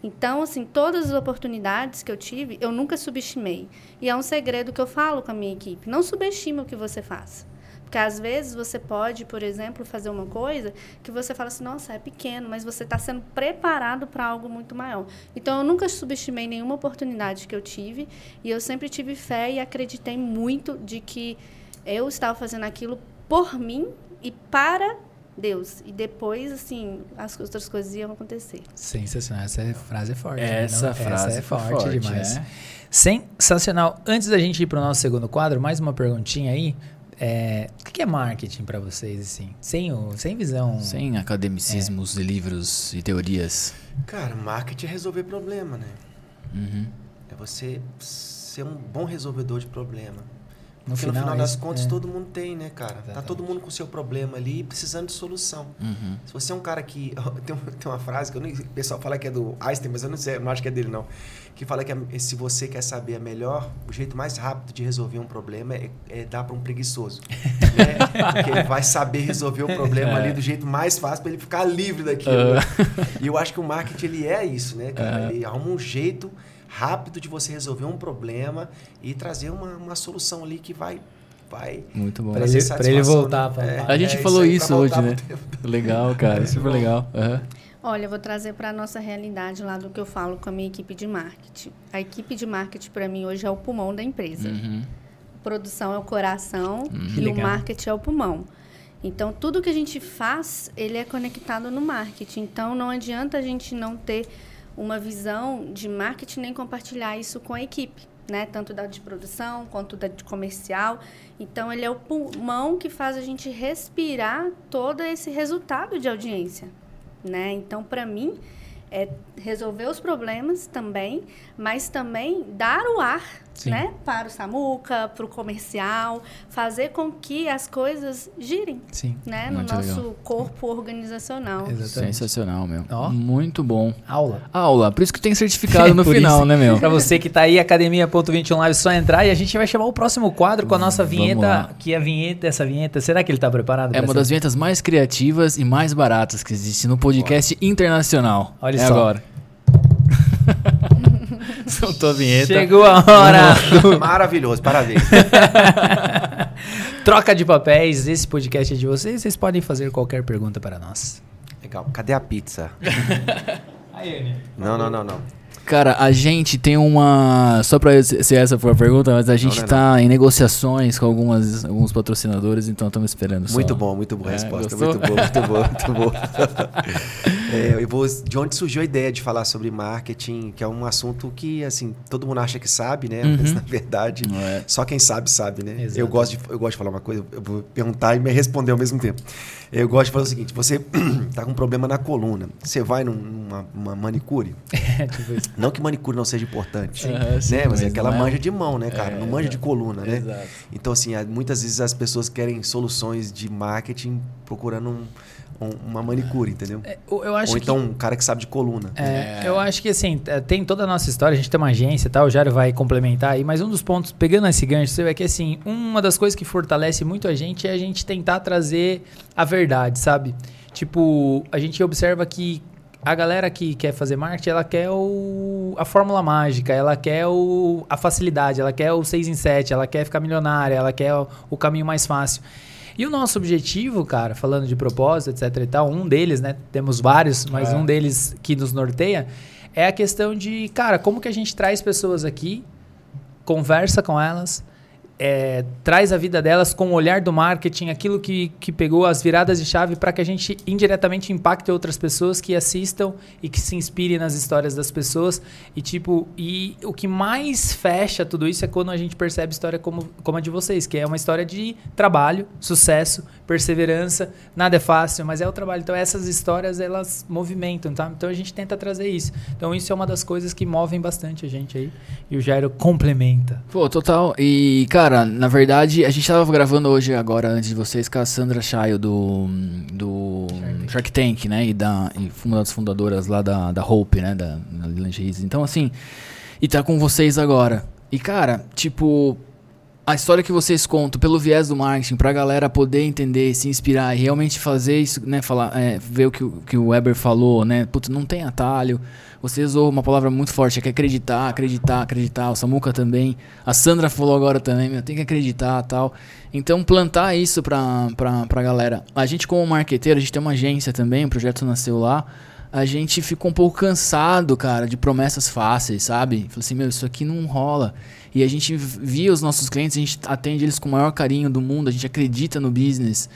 Então, assim, todas as oportunidades que eu tive, eu nunca subestimei. E é um segredo que eu falo com a minha equipe. Não subestime o que você faz. Porque às vezes você pode, por exemplo, fazer uma coisa que você fala assim, nossa, é pequeno, mas você está sendo preparado para algo muito maior. Então, eu nunca subestimei nenhuma oportunidade que eu tive. E eu sempre tive fé e acreditei muito de que eu estava fazendo aquilo por mim e para Deus. E depois, assim, as outras coisas iam acontecer. Sensacional. Essa é- frase é forte. né? Essa Não? frase Essa é foi forte, forte, demais. é. Sensacional. Antes da gente ir pro nosso segundo quadro, mais uma perguntinha aí. É, o que é marketing pra vocês, assim? Sem, o, sem visão. Sem academicismos e livros e teorias. Cara, marketing é resolver problema, né? Uhum. É você ser um bom resolvedor de problema. No Porque no final, final é das isso, contas é. todo mundo tem, né, cara? Tá Exatamente. todo mundo com o seu problema ali precisando de solução. Uhum. Se você é um cara que. *laughs* Tem, tem uma frase que nem, o pessoal fala que é do Einstein, mas eu não sei, eu não acho que é dele, não. Que fala que se você quer saber a melhor, o jeito mais rápido de resolver um problema é, é dar para um preguiçoso. *laughs* né? Porque ele vai saber resolver o problema ali do jeito mais fácil para ele ficar livre daquilo. né? E eu acho que o marketing ele é isso, né, cara? Ele arruma um jeito rápido de você resolver um problema e trazer uma, uma solução ali que vai. vai Muito bom. Pra trazer ele- pra ele voltar pra- É, A gente é falou isso pra hoje, né? *laughs* Legal, cara. Super legal. Aham. Olha, eu vou trazer para a nossa realidade lá do que eu falo com a minha equipe de marketing. A equipe de marketing, para mim, hoje é o pulmão da empresa. Uhum. Produção é o coração Que e o legal. marketing é o pulmão. Então, tudo que a gente faz, ele é conectado no marketing. Então, não adianta a gente não ter uma visão de marketing nem compartilhar isso com a equipe, né? Tanto da de produção quanto da de comercial. Então, ele é o pulmão que faz a gente respirar todo esse resultado de audiência, né? Então, para mim, é resolver os problemas também, mas também dar o ar Sim. né, para o Samuca, para o comercial, fazer com que as coisas girem Sim. né, no Muito nosso legal. corpo organizacional. Exatamente. Sensacional, meu. Ó. Muito bom. Aula. Aula, por isso que tem certificado *laughs* no final, isso, né, meu? *laughs* Pra você que tá aí, academia.21 live, só entrar e a gente vai chamar o próximo quadro com a nossa Vamos vinheta, que é a vinheta, essa vinheta, será que ele tá preparado? É uma essa? das vinhetas mais criativas e mais baratas que existe no podcast internacional. Olha é só. agora. *laughs* Soltou a vinheta. Chegou a hora. *laughs* Maravilhoso, parabéns. *laughs* Troca de papéis, esse podcast é de vocês, vocês podem fazer qualquer pergunta para nós. Legal. Cadê a pizza? Aí. Não, não, não, não. Cara, a gente tem uma. Só pra se essa for a pergunta, mas a gente não é tá em negociações com algumas, alguns patrocinadores, então estamos esperando. só. Muito bom, muito boa a É, resposta. gostou? Muito boa, muito boa, muito boa. *laughs* É, eu vou, de onde surgiu a ideia de falar sobre marketing, que é um assunto que, assim, todo mundo acha que sabe, né? Mas, Uhum. na verdade, Não é? só quem sabe, sabe, né? Exato. Eu gosto, de, eu gosto de falar uma coisa, eu vou perguntar e me responder ao mesmo tempo. Eu gosto de falar o seguinte, você *clears throat* tá com um problema na coluna, você vai num- numa, uma manicure, *laughs* É, tipo isso. Não que manicure não seja importante, sim, né? Mas, é mas aquela não é- manja de mão, né, cara? É, não manja de coluna, né? Exato. Então, assim, muitas vezes as pessoas querem soluções de marketing procurando um- um- uma manicure, entendeu? É, eu eu acho Ou que então um cara que sabe de coluna. É, eu acho que assim, é, tem toda a nossa história, a gente tem uma agência e tal, o Jário vai complementar aí, mas um dos pontos, pegando esse gancho seu, é que assim, uma das coisas que fortalece muito a gente é a gente tentar trazer a verdade, sabe? Tipo, a gente observa que a galera que quer fazer marketing, ela quer o, a fórmula mágica, ela quer o, a facilidade, ela quer o 6 em 7, ela quer ficar milionária, ela quer o, o caminho mais fácil. E o nosso objetivo, cara, falando de propósito, etc e tal, um deles, né? Temos vários, mas É. um deles que nos norteia é a questão de, cara, como que a gente traz pessoas aqui, conversa com elas, é, traz a vida delas com o olhar do marketing, aquilo que, que pegou as viradas de chave para que a gente indiretamente impacte outras pessoas que assistam e que se inspirem nas histórias das pessoas. E tipo, e o que mais fecha tudo isso é quando a gente percebe história como, como a de vocês, que é uma história de trabalho, sucesso, perseverança, nada é fácil, mas é o trabalho. Então essas histórias elas movimentam, tá? Então a gente tenta trazer isso. Então isso é uma das coisas que movem bastante a gente aí. E o Jairo complementa. Pô, total. E, cara, na verdade, a gente tava gravando hoje, agora, antes de vocês, com a Sandra Chayo do, do Shark Tank, né? E, da, e uma das fundadoras lá da, da Hope, né? Da, da Lingeries. Então, assim, e tá com vocês agora. E, cara, tipo, a história que vocês contam pelo viés do marketing, pra galera poder entender, se inspirar e realmente fazer isso, né? Falar, é, ver o que, o que o Weber falou, né? Putz, não tem atalho. Você usou uma palavra muito forte, é que acreditar, acreditar, acreditar. O Samuca também. A Sandra falou agora também, meu, tem que acreditar tal. Então, plantar isso pra, pra galera. A gente, como marqueteiro, a gente tem uma agência também, o projeto nasceu lá. A gente ficou um pouco cansado, cara, de promessas fáceis, sabe? Falei assim, meu, isso aqui não rola. E a gente via os nossos clientes, a gente atende eles com o maior carinho do mundo, a gente acredita no business.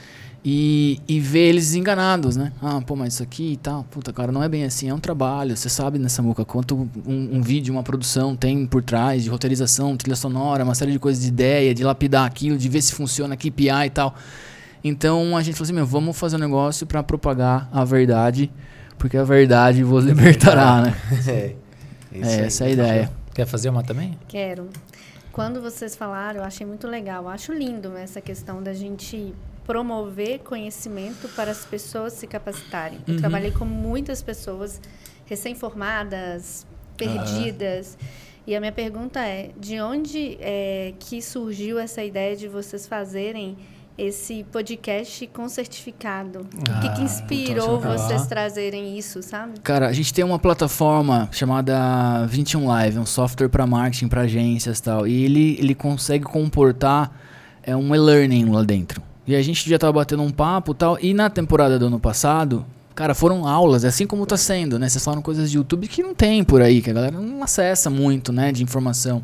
E, e vê eles enganados, né? Ah, pô, mas isso aqui e tal, puta, cara, não é bem assim, é um trabalho. Você sabe nessa muca quanto um, um vídeo, uma produção tem por trás de roteirização, trilha sonora, uma série de coisas de ideia, de lapidar aquilo, de ver se funciona, KPI e tal. Então a gente falou assim, meu, vamos fazer um negócio pra propagar a verdade, porque a verdade vos *laughs* libertará, né? É, É, essa é a ideia. Quer fazer uma também? Quero. Quando vocês falaram, eu achei muito legal. Eu acho lindo essa questão da gente promover conhecimento para as pessoas se capacitarem. Eu Uhum. trabalhei com muitas pessoas recém-formadas, perdidas. E a minha pergunta é, de onde é, que surgiu essa ideia de vocês fazerem esse podcast com certificado? o que, que Ah, inspirou puta, vocês ah. trazerem isso, sabe? Cara, a gente tem uma plataforma chamada 21 Live, um software para marketing, para agências e tal. E ele, ele consegue comportar é, um e-learning lá dentro. E a gente já tava batendo um papo e tal. E na temporada do ano passado, cara, foram aulas, assim como tá sendo, né? Vocês falaram coisas de YouTube que não tem por aí, que a galera não acessa muito, né, de informação.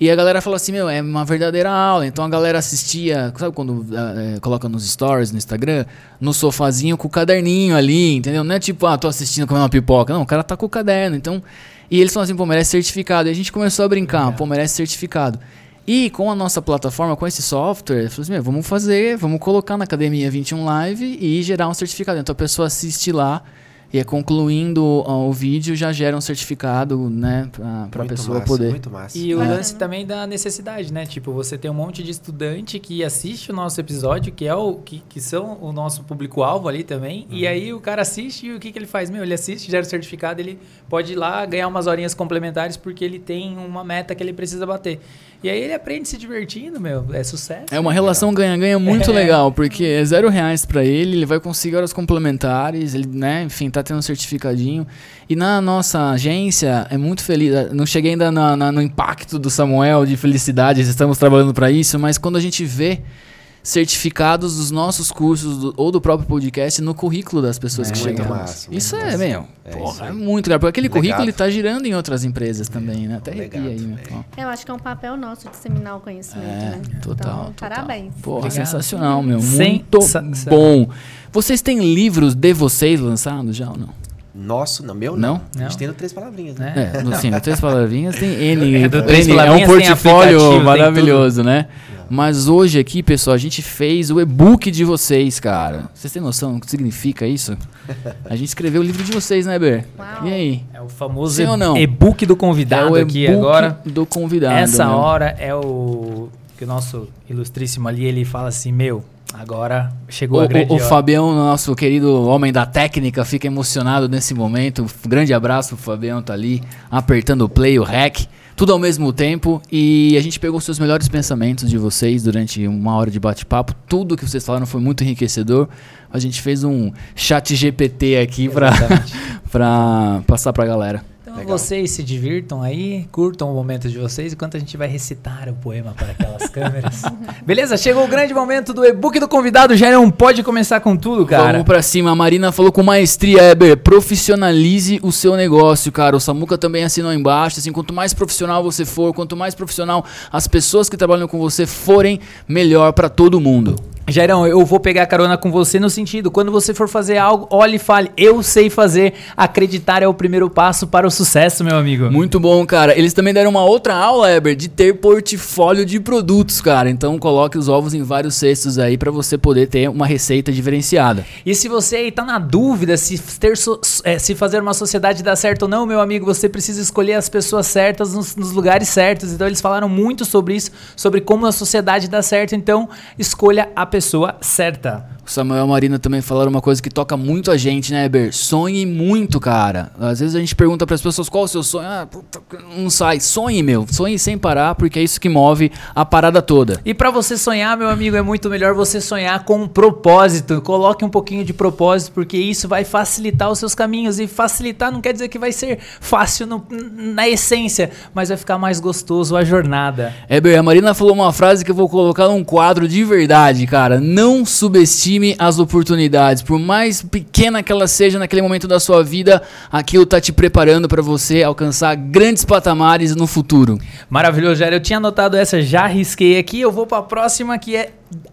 E a galera falou assim, meu, é uma verdadeira aula. Então a galera assistia, sabe quando eh, coloca nos stories no Instagram, no sofazinho com o caderninho ali, entendeu? Não é tipo, ah, tô assistindo comendo uma pipoca. Não, o cara tá com o caderno. Então, e eles falam assim, pô, merece certificado. E a gente começou a brincar, pô, merece certificado. E com a nossa plataforma, com esse software, falei assim, meu, vamos fazer, vamos colocar na Academia 21 Live e gerar um certificado. Então a pessoa assiste lá E é concluindo ó, o vídeo já gera um certificado, né, pra Muito pessoa massa, poder. Muito massa. E o Bacana. lance também da necessidade, né? Tipo, você tem um monte de estudante que assiste o nosso episódio, que é o que, que são o nosso público-alvo ali também. E aí o cara assiste e o que, que ele faz? Meu, ele assiste, gera o certificado, ele pode ir lá ganhar umas horinhas complementares porque ele tem uma meta que ele precisa bater. E aí ele aprende se divertindo, meu. É sucesso. É uma relação ganha-ganha muito *laughs* É. legal, porque é zero reais pra ele, ele vai conseguir horas complementares, ele, né, enfim, tá tendo um certificadinho. E na nossa agência, é muito feliz. Não cheguei ainda na- na- no impacto do Samuel de felicidade, estamos trabalhando pra isso, mas quando a gente vê certificados dos nossos cursos do- ou do próprio podcast no currículo das pessoas É, que chegam. massa, isso é, meu, É porra, é muito legal. Porque aquele Legado. currículo ele tá girando em outras empresas também, né? Até arrepia legado, aí, meu. é. Eu acho que é um papel nosso disseminar o conhecimento, É, né? total, Então, total. parabéns. Porra, Obrigado. sensacional, meu. Muito Sensacional. bom. Vocês têm livros de vocês lançados já ou não? Nosso, não, meu Não? não. A gente tem no Três Palavrinhas, né? É, no, sim, no Três Palavrinhas tem *laughs* N. É, do Três N é um portfólio maravilhoso, né? Mas hoje aqui, pessoal, a gente fez o e-book de vocês, cara. Vocês têm noção do que significa isso? *laughs* A gente escreveu o livro de vocês, né, Ber? Uau. E aí? É o famoso e-book do É convidado o aqui e-book agora. do convidado. Essa meu. hora é o que o nosso ilustríssimo ali, ele fala assim, meu, agora chegou O, a grande o, o. Fabião, nosso querido homem da técnica, fica emocionado nesse momento. Um grande abraço pro Fabião, tá ali apertando o play, o rec, tudo ao mesmo tempo. E a gente pegou os seus melhores pensamentos de vocês durante uma hora de bate-papo. Tudo que vocês falaram foi muito enriquecedor. A gente fez um chat GPT aqui *laughs* pra passar pra galera. Então Legal. vocês se divirtam aí, curtam o momento de vocês, enquanto a gente vai recitar o poema para aquelas câmeras. *laughs* Beleza? Chegou o grande momento do e-book do convidado. Jairão, pode começar com tudo, cara. Vamos pra cima. A Marina falou com maestria, Eber. Profissionalize o seu negócio, cara. O Samuca também assinou embaixo. Assim, quanto mais profissional você for, quanto mais profissional as pessoas que trabalham com você forem, melhor pra todo mundo. Jairão, eu vou pegar carona com você no sentido, quando você for fazer algo, olhe e fale, eu sei fazer. Acreditar é o primeiro passo para o sucesso, meu amigo. Muito bom, cara. Eles também deram uma outra aula, Eber, de ter portfólio de produtos, cara. Então coloque os ovos em vários cestos aí pra você poder ter uma receita diferenciada. E se você aí tá na dúvida se, ter so- é, se fazer uma sociedade dá certo ou não, meu amigo, você precisa escolher as pessoas certas nos, nos lugares certos. Então eles falaram muito sobre isso, sobre como a sociedade dá certo. Então escolha a pessoa certa. O Samuel e a Marina também falaram uma coisa que toca muito a gente, né, Eber? Sonhe muito, cara. Às vezes a gente pergunta pras pessoas qual é o seu sonho. Ah, puta, não sai. Sonhe, meu. Sonhe sem parar, porque é isso que move a parada toda. E pra você sonhar, meu amigo, é muito melhor você sonhar com um propósito. Coloque um pouquinho de propósito, porque isso vai facilitar os seus caminhos. E facilitar não quer dizer que vai ser fácil no- na essência, mas vai ficar mais gostoso a jornada. Eber, a Marina falou uma frase que eu vou colocar num quadro de verdade, cara. Não subestime as oportunidades. Por mais pequena que ela seja naquele momento da sua vida, aquilo tá te preparando pra você alcançar grandes patamares no futuro. Maravilhoso, Jair. Eu tinha anotado essa, já risquei aqui. Eu vou pra próxima que é.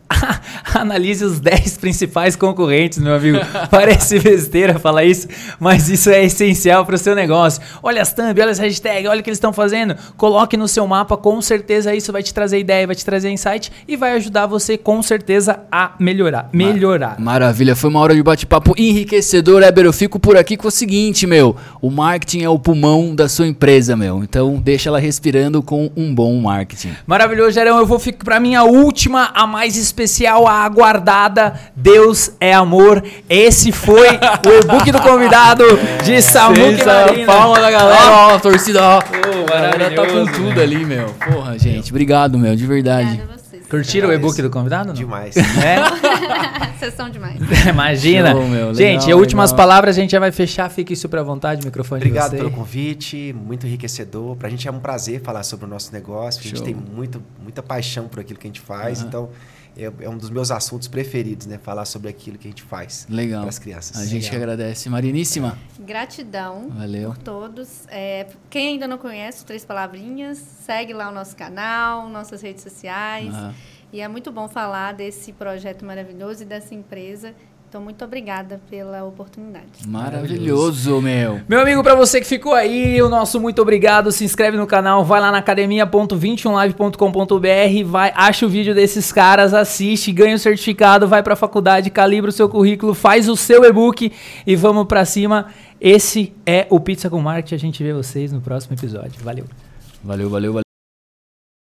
*laughs* Analise os 10 principais concorrentes, meu amigo. Parece besteira falar isso, mas isso é essencial para o seu negócio. Olha as thumb, olha as hashtags, olha o que eles estão fazendo. Coloque no seu mapa, com certeza isso vai te trazer ideia, vai te trazer insight e vai ajudar você com certeza a melhorar. Melhorar. Maravilha, foi uma hora de bate-papo enriquecedor, Eber. Eu fico por aqui com o seguinte, meu. O marketing é o pulmão da sua empresa, meu. Então deixa ela respirando com um bom marketing. Maravilhoso, Gerão. Eu vou ficar pra minha última, a mais especial, a aguardada. Deus é amor. Esse foi o e-book do convidado de Marina. Palma da galera, ó, a torcida, ó. Ô, a galera tá com tudo meu. ali, meu. Porra, gente, obrigado, meu, de verdade. Obrigada a vocês. Curtiram o e-book do convidado? Não? Demais. É? *laughs* Vocês são demais. *laughs* Imagina. Show, meu. gente, Legal, últimas legal. palavras, a gente já vai fechar. Fique super à vontade, o microfone Obrigado de você. pelo convite, muito enriquecedor. Pra gente é um prazer falar sobre o nosso negócio. A gente tem muito, muita paixão por aquilo que a gente faz. Então, é, é um dos meus assuntos preferidos, né? Falar sobre aquilo que a gente faz Legal. para as crianças. A gente que Legal. agradece. Mariníssima. Gratidão Valeu. por todos. É, quem ainda não conhece Três Palavrinhas, segue lá o nosso canal, nossas redes sociais. Aham. E é muito bom falar desse projeto maravilhoso e dessa empresa Então, muito obrigada pela oportunidade. Maravilhoso, meu. Meu amigo, pra você que ficou aí, o nosso muito obrigado. Se inscreve no canal, vai lá na academia.21live.com.br, vai, acha o vídeo desses caras, assiste, ganha o certificado, vai pra faculdade, calibra o seu currículo, faz o seu e-book e vamos pra cima. Esse é o Pizza com Marketing. A gente vê vocês no próximo episódio. Valeu. Valeu, valeu, valeu.